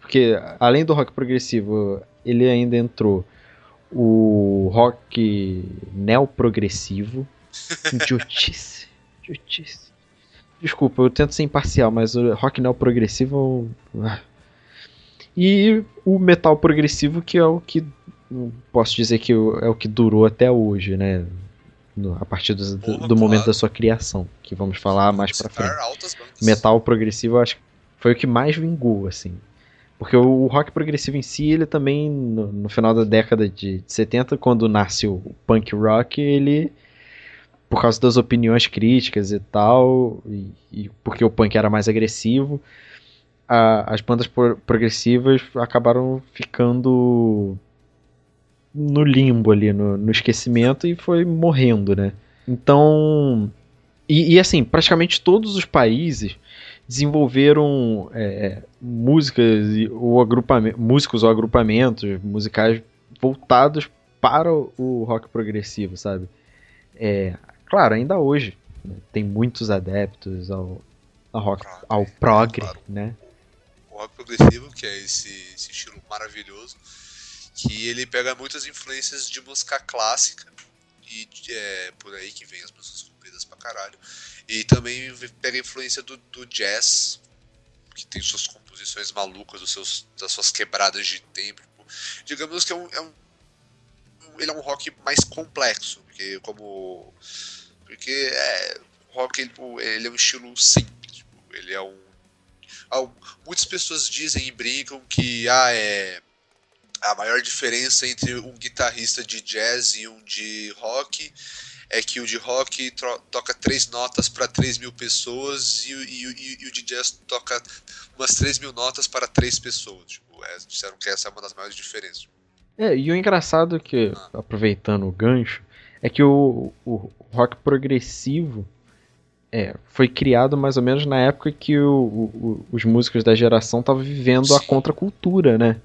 Porque além do rock progressivo, ele ainda entrou o rock neoprogressivo. Idiotice. Idiotice. Desculpa, eu tento ser imparcial, mas o rock neoprogressivo. ah. E o metal progressivo, que é o que. Posso dizer que é o que durou até hoje, né? A partir do, do- Porra, momento claro. da sua criação, que vamos falar mais pra Citar frente metal progressivo, acho que foi o que mais vingou, assim. Porque o rock progressivo em si, ele também, no, no final da década de, de 70, quando nasce o punk rock, ele, por causa das opiniões críticas e tal, e, e porque o punk era mais agressivo, a- as bandas pro- progressivas acabaram ficando no limbo ali, no, no esquecimento, e foi morrendo, né? Então, e, e, assim, praticamente todos os países desenvolveram é, músicas e- ou agrupamentos, músicos ou agrupamentos musicais voltados para o, o rock progressivo, sabe? É, claro, ainda hoje né, tem muitos adeptos ao, ao rock, Prog, ao né? prog, Claro. né? o rock progressivo, que é esse, esse estilo maravilhoso, que ele pega muitas influências de música clássica e é por aí que vem as músicas compridas pra caralho. E também pega influência do, do jazz, que tem suas composições malucas, dos seus, das suas quebradas de tempo. Digamos que é um, é um- ele é um rock mais complexo, porque como porque é, o rock ele, ele é um estilo simples, tipo, ele é um ah, muitas pessoas dizem e brincam que ah, é a maior diferença entre um guitarrista de jazz e um de rock é que o de rock toca três notas para 3 mil pessoas e, o- e, e, e o de jazz toca umas 3 mil notas para três pessoas. Tipo, é, disseram que essa é uma das maiores diferenças. É, e o engraçado que, aproveitando o gancho, é que o, o rock progressivo é, foi criado mais ou menos na época que o- o- os músicos da geração estavam vivendo a Sim. contracultura, né?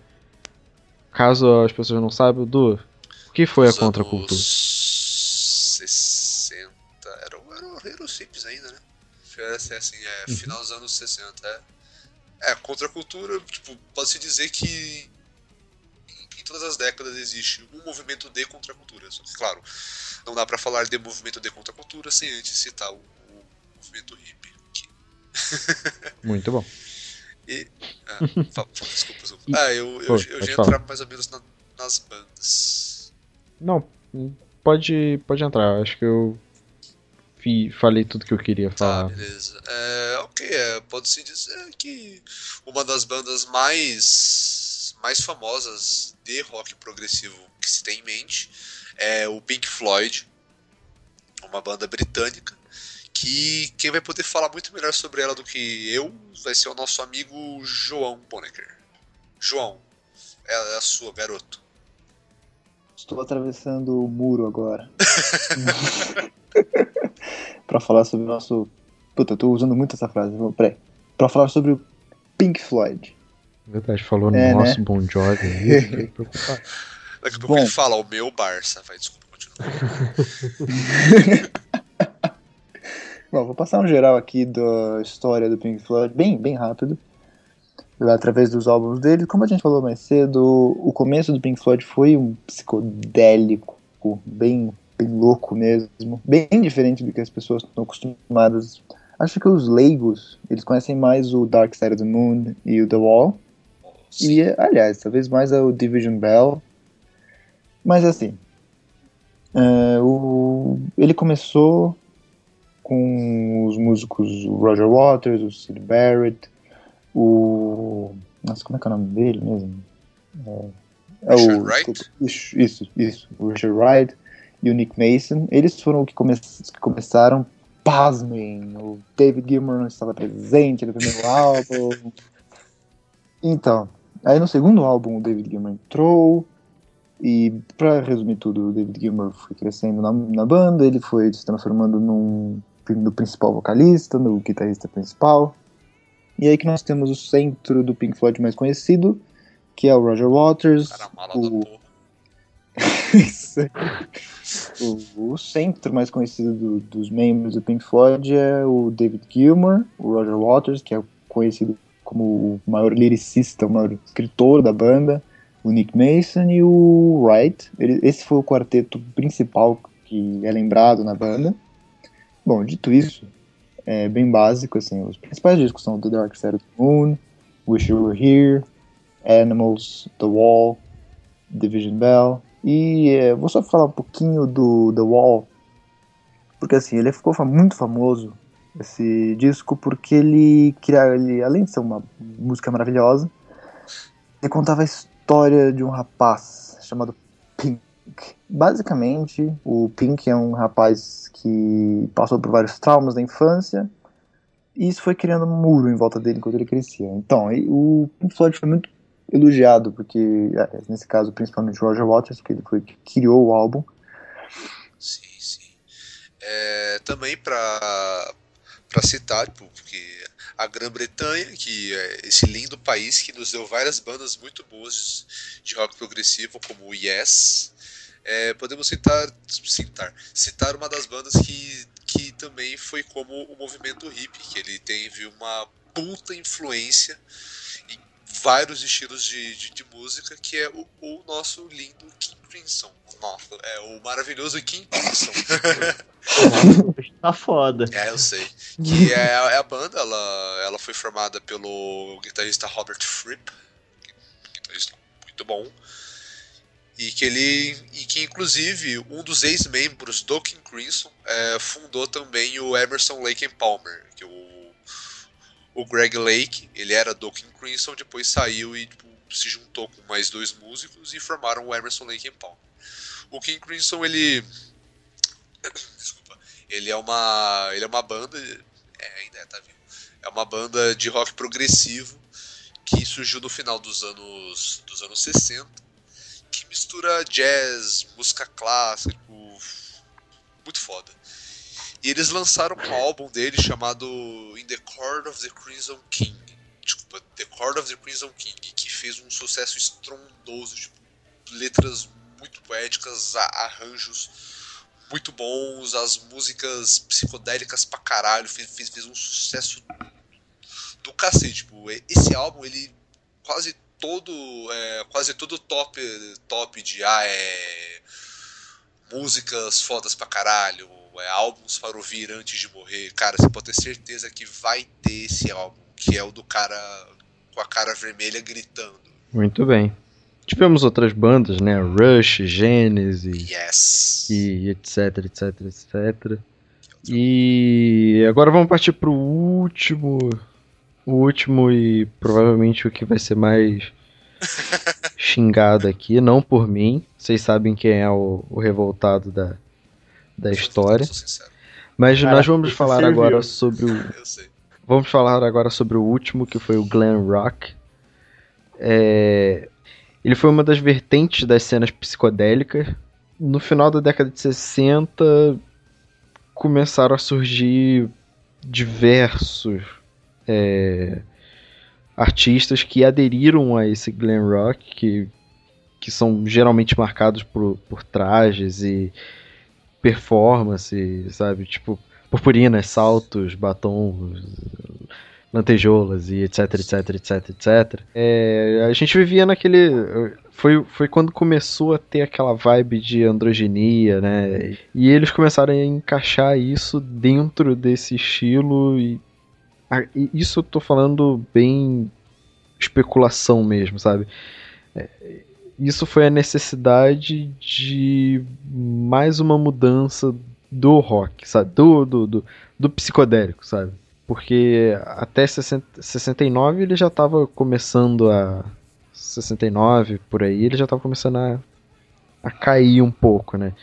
Caso as pessoas não saibam, Du, o que foi a Nos contracultura? anos 60. Era, o- era, era o simples ainda, né? Era assim, é, Uhum. final dos anos 60. É, é contracultura, tipo, pode-se dizer que em, em todas as décadas existe um movimento de contracultura. Claro, não dá pra falar de movimento de contracultura sem antes citar o, o movimento hippie. Que, Muito bom. e, ah, desculpa, desculpa. Ah, eu, eu, Pô, eu já entrar mais ou menos na- nas bandas. Não, pode, pode entrar. Acho que eu fi- falei tudo que eu queria Tá, falar. beleza. É, ok, é, pode-se dizer que uma das bandas mais, mais famosas de rock progressivo que se tem em mente é o Pink Floyd, uma banda britânica, que quem vai poder falar muito melhor sobre ela do que eu vai ser o nosso amigo João Bonecker. João, é a sua, garoto. Estou atravessando o muro agora. pra falar sobre o nosso. Puta, eu tô usando muito essa frase. Vamos- Peraí. Pra falar sobre o Pink Floyd. Verdade, falou É, no nosso né? Bon Jovi. Daqui a pouco Bom. ele fala, o meu Barça. Vai, desculpa, continua. Bom, vou passar um geral aqui da história do Pink Floyd, bem, bem rápido. através dos álbuns dele. Como a gente falou mais cedo, o começo do Pink Floyd foi um psicodélico, bem, bem louco mesmo, bem diferente do que as pessoas estão acostumadas. Acho que os leigos, eles conhecem mais o Dark Side of the Moon e o The Wall. E, aliás, talvez mais o Division Bell. Mas assim, é, o, ele começou com os músicos Roger Waters, o Sid Barrett, o. Nossa, como é que é o nome dele mesmo? É, é Richard o, Wright? Isso, isso, isso. O Richard Wright e o Nick Mason. Eles foram os que, come que começaram. Pasmem, o David Gilmour não estava presente no primeiro álbum. Então, aí no segundo álbum o David Gilmour entrou. E pra resumir tudo, o David Gilmour foi crescendo na, na banda, ele foi se transformando num, no principal vocalista, no guitarrista principal. E aí que nós temos o centro do Pink Floyd mais conhecido, que é o Roger Waters. O, o, o centro mais conhecido do- dos membros do Pink Floyd é o David Gilmour, o Roger Waters, que é conhecido como o maior lyricista, o maior escritor da banda, o Nick Mason e o Wright. Ele- esse foi o quarteto principal que é lembrado na banda. Bom, dito isso, é bem básico, assim, os principais discos são The Dark Side of the Moon, Wish You Were Here, Animals, The Wall, Division Bell. E é, vou só falar um pouquinho do The Wall, porque assim, ele ficou muito famoso, esse disco, porque ele, ele além de ser uma música maravilhosa, ele contava a história de um rapaz chamado Pink. Basicamente, o Pink é um rapaz que passou por vários traumas da infância, e isso foi criando um muro em volta dele enquanto ele crescia. Então, o Pink Floyd foi muito elogiado, porque, é, nesse caso, principalmente Roger Waters, que ele foi que criou o álbum. Sim, sim. É, também pra citar, tipo, porque a Grã-Bretanha, que é esse lindo país que nos deu várias bandas muito boas de rock progressivo, como o Yes, é, podemos citar, citar, citar uma das bandas que, que também foi como o movimento hippie, que ele teve uma puta influência vários estilos de, de, de música, que é o, o nosso lindo King Crimson. Nossa, é o maravilhoso King Crimson. Tá foda. É, eu sei. Que é, a- é a banda, ela, ela foi formada pelo guitarrista Robert Fripp, guitarrista muito bom, e que ele, e que inclusive um dos ex-membros do King Crimson é, fundou também o Emerson Lake and Palmer, que o o Greg Lake, ele era do King Crimson, depois saiu e tipo, se juntou com mais dois músicos e formaram o Emerson Lake and Palmer. O King Crimson, ele desculpa, ele é uma ele é uma banda é, ainda é, tá vivo. É uma banda de rock progressivo que surgiu no final dos anos dos anos 60, que mistura jazz, música clássica, tipo, muito foda. E eles lançaram um álbum dele chamado In the Court of the Crimson King. Desculpa, The Court of the Crimson King, que fez um sucesso estrondoso, tipo, letras muito poéticas, arranjos muito bons, as músicas psicodélicas pra caralho, fez, fez, fez um sucesso do cacete. Tipo, esse álbum, ele quase todo, é, quase todo top, top de ah, é, músicas fodas pra caralho, é, álbuns para ouvir antes de morrer. Cara, você pode ter certeza que vai ter esse álbum, que é o do cara com a cara vermelha gritando. Muito bem. Tivemos outras bandas, né? Rush, Genesis Yes! e etc, etc, etc. E agora vamos partir pro último. O último e provavelmente o que vai ser mais xingado aqui, não por mim. Vocês sabem quem é o, o revoltado da, da história. Mas Cara, nós vamos falar serviu. agora sobre o, Eu sei. Vamos falar agora sobre o último, que foi o Glam Rock. É, Ele foi uma das vertentes das cenas psicodélicas. No final da década de 60, começaram a surgir diversos é, artistas que aderiram a esse glam rock, que, que são geralmente marcados por, por trajes e performance, sabe? Tipo, purpurinas, saltos, batons, lantejoulas e etc, etc, etc, etc. É, a gente vivia naquele. Foi, foi quando começou a ter aquela vibe de androginia, né? E eles começaram a encaixar isso dentro desse estilo. E, isso eu tô falando bem especulação mesmo, sabe? Isso foi a necessidade de mais uma mudança do rock, sabe? Do, do, do, do psicodélico, sabe? Porque até 60, 69 ele já estava começando a. 69 por aí, ele já estava começando a, a cair um pouco, né?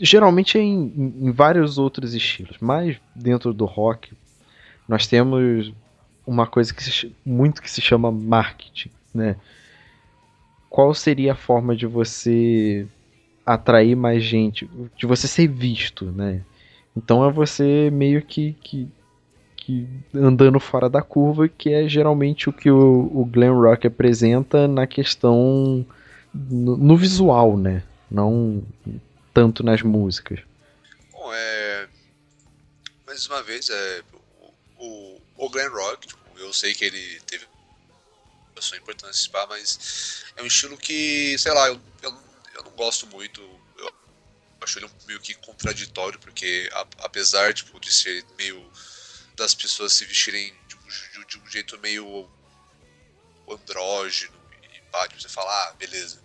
Geralmente é em, em, vários outros estilos, mas dentro do rock nós temos uma coisa que se muito que se chama marketing, né? Qual seria a forma de você atrair mais gente, de você ser visto, né? Então é você meio que, que, que andando fora da curva, que é geralmente o que o, o glam rock apresenta na questão no, no visual, né? Não tanto nas músicas. Bom, é. Mais uma vez, é. O, o, o Glen Rock, tipo, eu sei que ele teve a sua importância, pá, mas é um estilo que, sei lá, eu, eu, eu não gosto muito. Eu acho ele meio que contraditório, porque a- apesar tipo, de ser meio. das pessoas se vestirem de, um- de- de um jeito meio andrógeno e pá, tipo, você fala, ah, beleza.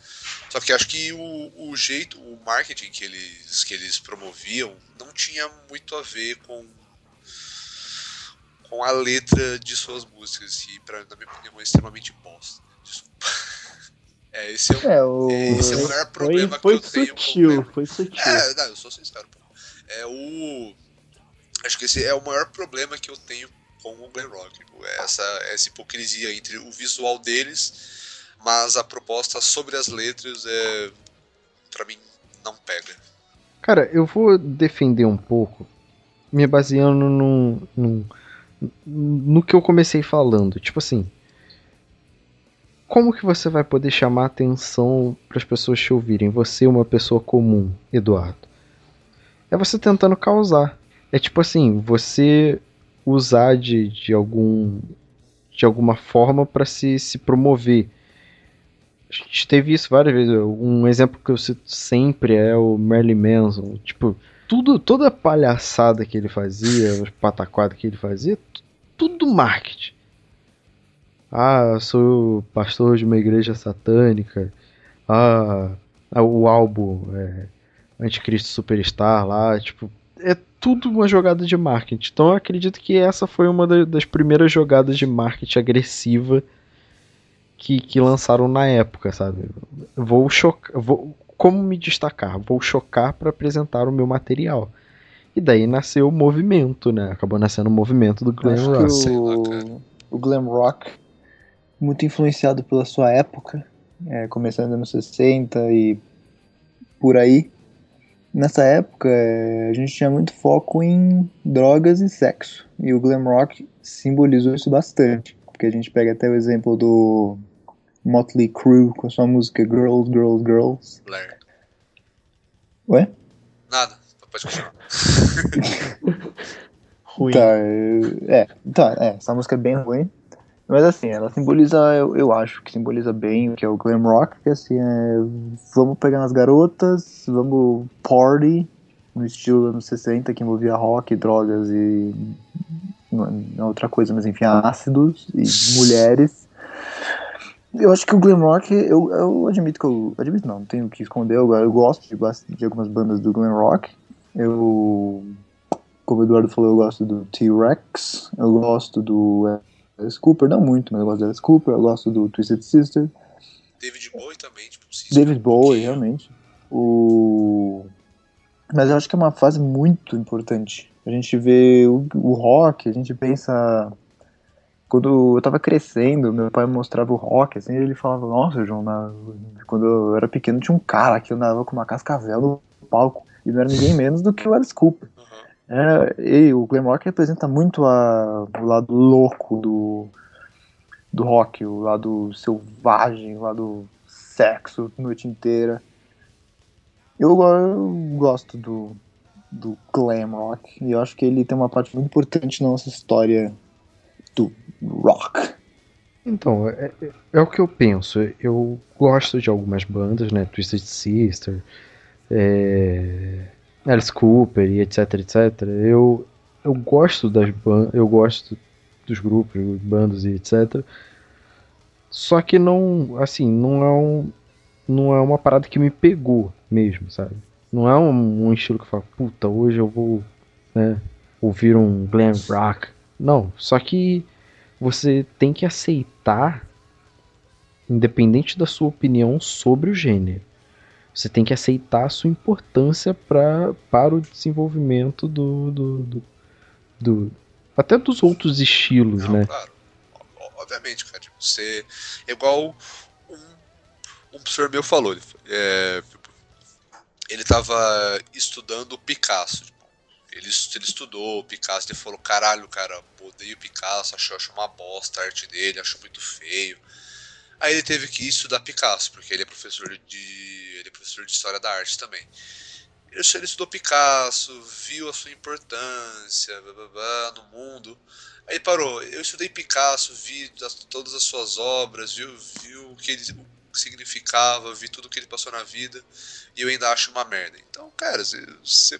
Só que acho que o, o jeito, o marketing que eles, que eles promoviam não tinha muito a ver com com a letra de suas músicas, que pra, na minha opinião é extremamente bosta. Desculpa. É, esse é o, É, o. esse é o maior problema Foi, que foi eu tenho com o sutil, Glam foi sutil. é, não, eu sou sincero, pô. É o. Acho que esse é o maior problema que eu tenho com o glam rock. é essa, essa hipocrisia entre o visual deles, mas a proposta sobre as letras é. Pra mim, não pega. Cara, eu vou defender um pouco, me baseando num, num- no que eu comecei falando. Tipo assim, como que você vai poder chamar atenção para as pessoas te ouvirem? Você, uma pessoa comum, Eduardo. É você tentando causar. É tipo assim, você usar de, de algum de alguma forma para se, se promover. A gente teve isso várias vezes. Um exemplo que eu cito sempre é o Marilyn Manson. Tipo, tudo, toda a palhaçada que ele fazia, os pataquadas que ele fazia, tu- tudo marketing. Ah, sou pastor de uma igreja satânica. Ah, ah, o álbum é, Anticristo Superstar lá, tipo, é tudo uma jogada de marketing. Então eu acredito que essa foi uma da- das primeiras jogadas de marketing agressiva que, que lançaram na época, sabe? Vou chocar, vou, como me destacar? Vou chocar para apresentar o meu material. E daí nasceu o movimento, né? Acabou nascendo o movimento do glam Acho rock. o, o glam rock, muito influenciado pela sua época, é, começando nos anos 60 e por aí. Nessa época, é, a gente tinha muito foco em drogas e sexo. E o glam rock simbolizou isso bastante. Porque a gente pega até o exemplo do Motley Crue com a sua música Girls, Girls, Girls. Blair. Ué? Nada, pode continuar. Ruim. Tá, é, tá, é, essa música é bem ruim. Mas assim, ela simboliza, eu, eu acho que simboliza bem o que é o glam rock, que assim, é, vamos pegar nas garotas, vamos party, no estilo anos 60, que envolvia rock, drogas e não não é outra coisa, mas enfim, ácidos e mulheres. Eu acho que o glam rock, eu, eu admito que eu, admito não, não tenho o que esconder, eu, eu gosto de, de algumas bandas do glam rock. Eu como o Eduardo falou, eu gosto do T-Rex, eu gosto do Alice Cooper, não muito, mas eu gosto do Alice Cooper, eu gosto do Twisted Sister, David Bowie também, tipo, David Bowie, realmente. O... Mas eu acho que é uma fase muito importante. A gente vê o, o rock, a gente pensa. Quando eu tava crescendo, meu pai mostrava o rock, assim, ele falava, nossa, João, na- quando eu era pequeno tinha um cara que andava com uma cascavel no palco, e não era ninguém menos do que o Alice Cooper. Aham. É, e o glam rock representa muito a, o lado louco do, do rock, o lado selvagem, o lado sexo a noite inteira. Eu, eu gosto do, do glam rock e eu acho que ele tem uma parte muito importante na nossa história rock. Então, é, é- é o que eu penso. Eu gosto de algumas bandas, né? Twisted Sister, é, Alice Cooper e etc, etc. Eu, eu gosto das bandas, eu gosto dos grupos, bandas e etc. Só que não, assim, não é um, não é uma parada que me pegou mesmo, sabe? Não é um, um estilo que eu falo, puta, hoje eu vou, né, ouvir um glam rock. Não, só que você tem que aceitar, independente da sua opinião sobre o gênero. Você tem que aceitar a sua importância pra, para o desenvolvimento do, do, do, do- até dos outros estilos, Não, né? claro. Obviamente, cara. tipo, Você. É igual um, um professor meu falou. Ele, é, ele tava estudando o Picasso. Ele, ele estudou o Picasso e falou: caralho, cara, odeio o Picasso, achou, achou uma bosta a arte dele, achou muito feio. Aí ele teve que estudar Picasso, porque ele é professor de. Ele é professor de história da arte também. Ele ele estudou Picasso, viu a sua importância blá, blá, blá, no mundo. Aí parou. Eu estudei Picasso, vi as- todas as suas obras, viu, viu o que ele significava, vi tudo que ele passou na vida e eu ainda acho uma merda. Então, cara, você-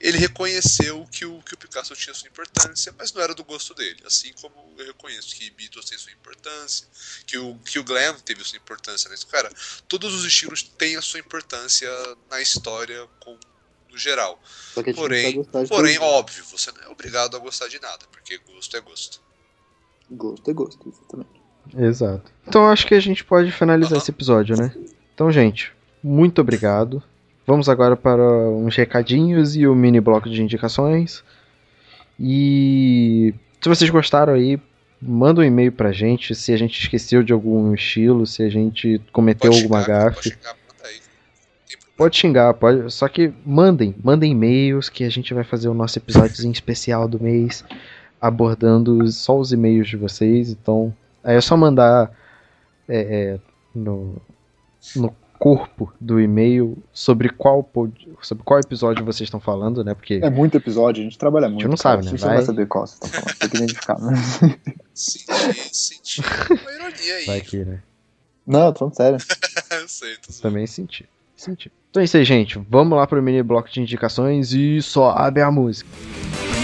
ele reconheceu que o, que o Picasso tinha sua importância, mas não era do gosto dele. Assim como eu reconheço que Beatles tem sua importância, que o, que o Glam teve sua importância. Né? Cara, todos os estilos têm a sua importância na história com, no geral. Porém, Porém, óbvio, você não é obrigado a gostar de nada, porque gosto é gosto. Gosto é gosto, exatamente. Exato. Então eu acho que a gente pode finalizar esse episódio, né? Então, gente, muito obrigado. Vamos agora para uns recadinhos e o mini bloco de indicações. E se vocês gostaram aí, manda um e-mail pra gente se a gente esqueceu de algum estilo, se a gente cometeu Pode alguma xingar, gafe. Pode xingar, manda aí. Pode xingar, pode. Só que mandem, mandem e-mails que a gente vai fazer o nosso episódio especial do mês abordando só os e-mails de vocês. Então, aí é só mandar é, é, no, no corpo do e-mail sobre qual pod- sobre qual episódio vocês estão falando, né? Porque É muito episódio, a gente trabalha muito. não cara. sabe, né? A gente não Vai- vai saber qual vocês estão falando. Tem que identificar. Né? Senti, senti uma ironia aí. vai aqui, né? Não, tô falando sério. Eu sei, tô. Também senti. Senti. Então é isso aí, gente. Vamos lá pro mini bloco de indicações e sobe a música. Hear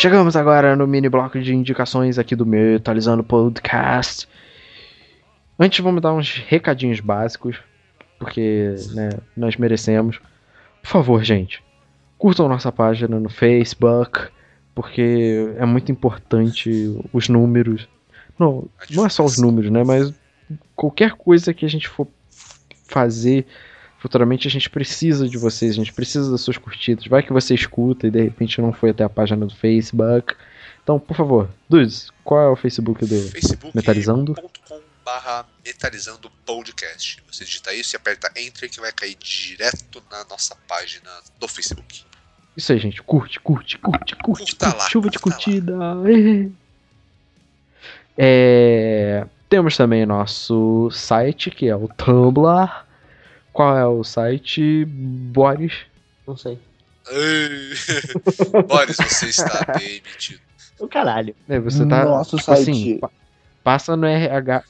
Chegamos agora no mini bloco de indicações aqui do Metalizando Podcast. Antes vamos dar uns recadinhos básicos, porque né, nós merecemos. Por favor, gente, curtam nossa página no Facebook, porque é muito importante os números. Não, não é só os números, né? Mas qualquer coisa que a gente for fazer futuramente a gente precisa de vocês, a gente precisa das suas curtidas. Vai que você escuta e de repente não foi até a página do Facebook. Então, por favor, Dudes, qual é o Facebook do Metalizando? facebook.com barra metalizando podcast. Você digita isso e aperta Enter que vai cair direto na nossa página do Facebook. Isso aí, gente. Curte, curte, curte, curte. Curte. lá, Chuva de curtida. É, Temos também nosso site, que é o Tumblr. Qual é o site, Boris? Não sei. Ei. Boris, você está demitido. O caralho. É, você tá. Nosso tipo site. assim, pa- passa no RH.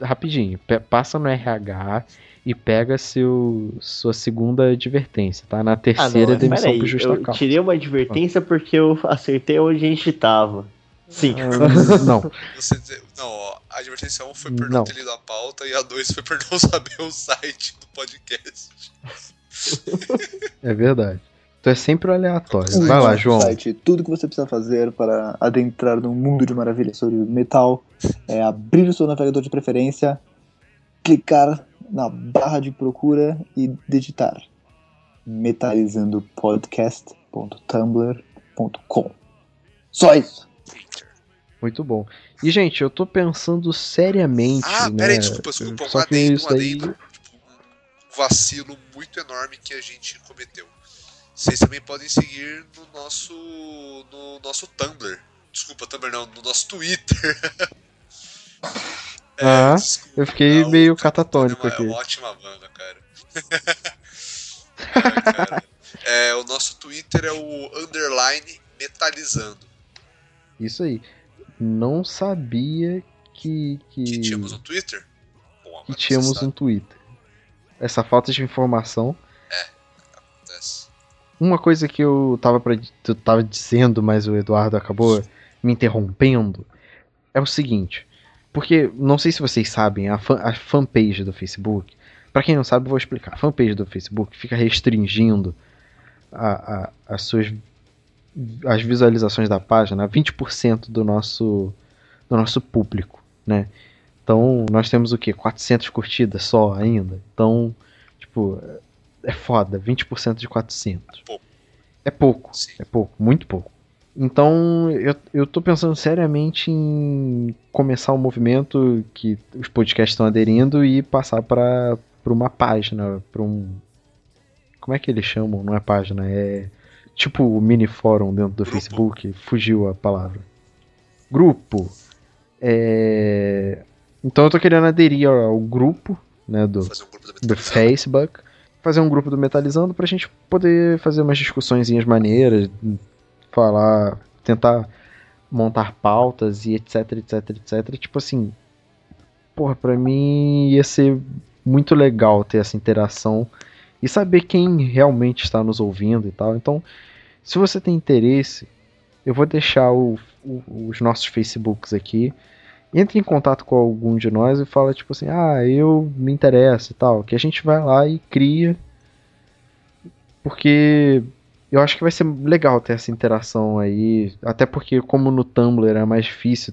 rapidinho, passa no RH e pega seu, sua segunda advertência, tá? Na Ah, terceira não, demissão peraí, por justa eu causa. tirei uma advertência porque eu acertei onde a gente tava. Sim. Ah, não, Você dizer, não, ó, a advertência 1 foi por Não. não ter lido a pauta e a 2 foi por não saber o site do podcast. é verdade. Tu é sempre o aleatório. Vai lá, nosso João. Site, tudo que você precisa fazer para adentrar num mundo de maravilhas sobre metal é abrir o seu navegador de preferência, clicar na barra de procura e digitar metalizandopodcast.tumblr.com. Só isso. Muito bom. E, gente, eu tô pensando seriamente. Ah, né? peraí, desculpa, desculpa, um Só que adendo, isso um adendo. Tipo, um vacilo muito enorme que a gente cometeu. Vocês também podem seguir no nosso. no nosso Tumblr. Desculpa, Tumblr não, no nosso Twitter. Ah, desculpa, eu fiquei não, meio catatônico é uma, aqui. É uma ótima banda, cara. É, cara. É, o nosso Twitter é o underline metalizando. Isso aí. Não sabia que. Que, Que tínhamos um Twitter? Bom, que tínhamos um Twitter. Essa falta de informação. acontece. Uma coisa que eu tava, pra, eu tava dizendo, mas o Eduardo acabou me interrompendo, é o seguinte. Porque, não sei se vocês sabem, a, fan- a fanpage do Facebook, pra quem não sabe, eu vou explicar. A fanpage do Facebook fica restringindo a, a- as suas as visualizações da página a 20% do nosso, do nosso público, né? Então, nós temos o quê? 400 curtidas só ainda. Então, tipo, é foda, 20% de 400. Pouco. É pouco, Sim. é pouco, muito pouco. Então, eu, eu tô pensando seriamente em começar um movimento que os podcasts estão aderindo e passar para uma página, para um. Como é que eles chamam? Não é página, é tipo o mini fórum dentro do Grupo. Facebook. Fugiu a palavra. Grupo. É... Então eu tô querendo aderir ao, grupo, né, do, um grupo do Metalizando. Facebook, fazer um grupo do Metalizando pra gente poder fazer umas discussõezinhas maneiras, falar, tentar montar pautas e etc, etc, etc. Tipo assim, porra, pra mim ia ser muito legal ter essa interação e saber quem realmente está nos ouvindo e tal. Então, se você tem interesse, eu vou deixar o- o- os nossos Facebooks aqui. Entre em contato com algum de nós e fala tipo assim, ah, eu me interesso e tal. Que a gente vai lá e cria. Porque eu acho que vai ser legal ter essa interação aí. Até porque como no Tumblr é mais difícil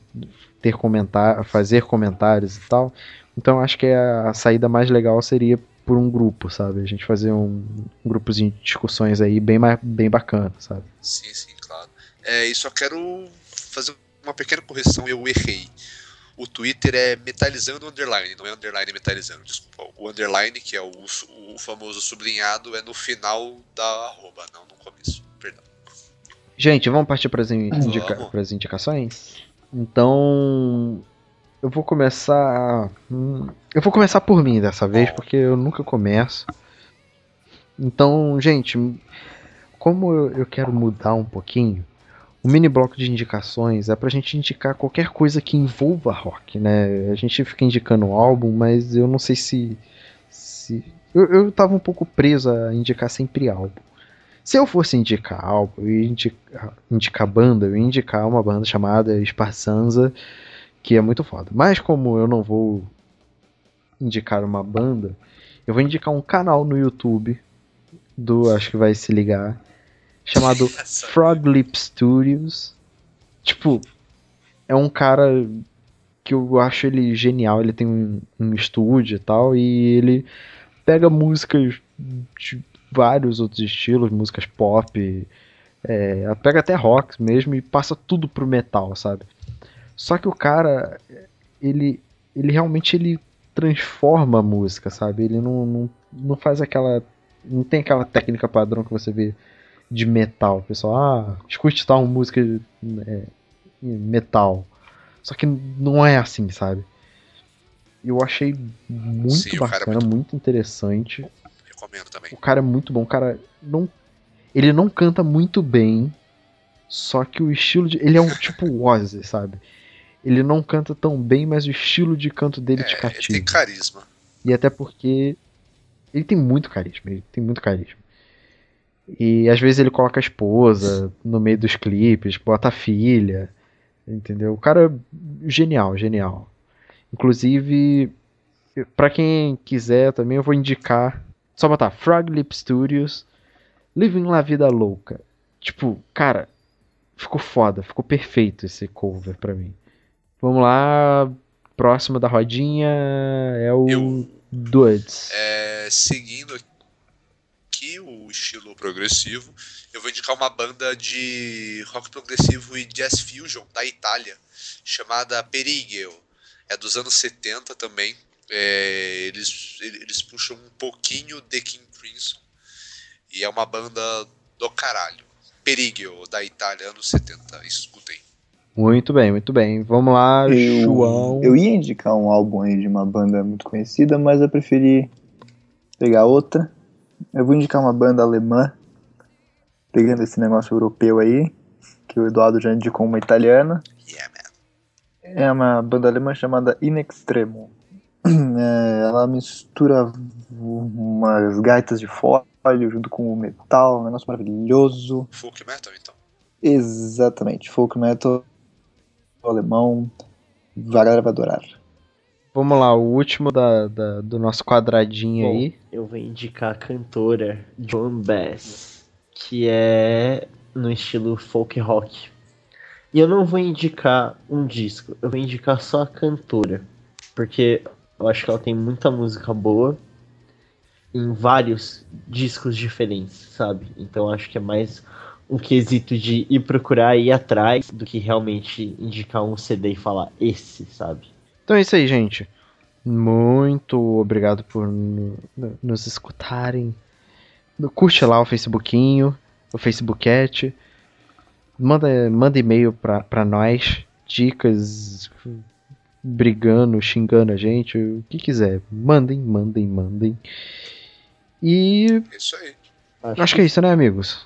ter comentar, fazer comentários e tal. Então acho que a saída mais legal seria por um grupo, sabe? A gente fazer um, um grupozinho de discussões aí bem, bem bacana, sabe? Sim, sim, claro. É, e só quero fazer uma pequena correção, eu errei. O Twitter é metalizando underline, não é underline metalizando. Desculpa. O underline, que é o, o famoso sublinhado, é no final da arroba, não no começo. Perdão. Gente, vamos partir para as indica indicações? Então, eu vou começar. hum, Eu vou começar por mim dessa vez, porque eu nunca começo. Então, gente, como eu, quero mudar um pouquinho, o mini bloco de indicações é pra gente indicar qualquer coisa que envolva rock, né? A gente fica indicando o álbum, mas eu não sei se. se... Eu, eu tava um pouco preso a indicar sempre álbum. Se eu fosse indicar álbum, eu ia indicar, indicar banda, eu ia indicar uma banda chamada Sparsanza, que é muito foda. Mas como eu não vou indicar uma banda, eu vou indicar um canal no YouTube do, acho que vai se ligar, chamado Frog Lip Studios. Tipo, é um cara que eu acho ele genial. Ele tem um, um estúdio e tal, e ele pega músicas de vários outros estilos, músicas pop, é, pega até rock mesmo e passa tudo pro metal, sabe? Só que o cara, ele, ele realmente ele transforma a música, sabe? Ele não, não, não faz aquela. Não tem aquela técnica padrão que você vê de metal. O pessoal, ah, escute tal música é, metal. Só que não é assim, sabe? Eu achei muito Sim, é bacana, muito muito interessante. Recomendo também. O cara é muito bom. O cara não. Ele não canta muito bem. Só que o estilo de. Ele é um tipo Ozzy, sabe? Ele não canta tão bem, mas o estilo de canto dele te É, ele cativa. tem carisma. E até porque ele tem muito carisma, ele tem muito carisma. E às vezes ele coloca a esposa no meio dos clipes, bota a filha, entendeu? O cara é genial, genial. Inclusive, pra quem quiser também eu vou indicar, só botar Frog Lip Studios, Living La Vida Louca. Tipo, cara, ficou foda, ficou perfeito esse cover pra mim. Vamos lá, próximo da rodinha é o Eu- Dudes. É, seguindo aqui o estilo progressivo, eu vou indicar uma banda de rock progressivo e jazz fusion da Itália, chamada Perigeo. É dos anos 70 também. É, eles, eles puxam um pouquinho de King Crimson. E é uma banda do caralho. Perigeo, da Itália, anos 70. Escutem. Muito bem, muito bem. Vamos lá, Eu, João. eu ia indicar um álbum aí de uma banda muito conhecida, mas eu preferi pegar outra. Eu vou indicar uma banda alemã, pegando esse negócio europeu aí, que o Eduardo já indicou uma italiana. Yeah, man. É uma banda alemã chamada In Extremo. É, ela mistura umas gaitas de folha junto com o metal, um negócio maravilhoso. Folk metal, então. Exatamente, folk metal alemão. A galera vai adorar. Vamos lá, o último da, da- do nosso quadradinho Bom, aí. eu vou indicar a cantora Joan Bass, que é no estilo folk rock. E eu não vou indicar um disco, eu vou indicar só a cantora, porque eu acho que ela tem muita música boa em vários discos diferentes, sabe? Então eu acho que é mais um quesito de ir procurar e ir atrás do que realmente indicar um CD e falar esse, sabe? Então é isso aí, gente. Muito obrigado por no- no- nos escutarem. Curte lá o Facebookinho, o Facebooket. Manda, manda e-mail pra, pra nós. Dicas, brigando, xingando a gente, o que quiser. Mandem, mandem, mandem. E É isso aí. acho que é isso, né, amigos?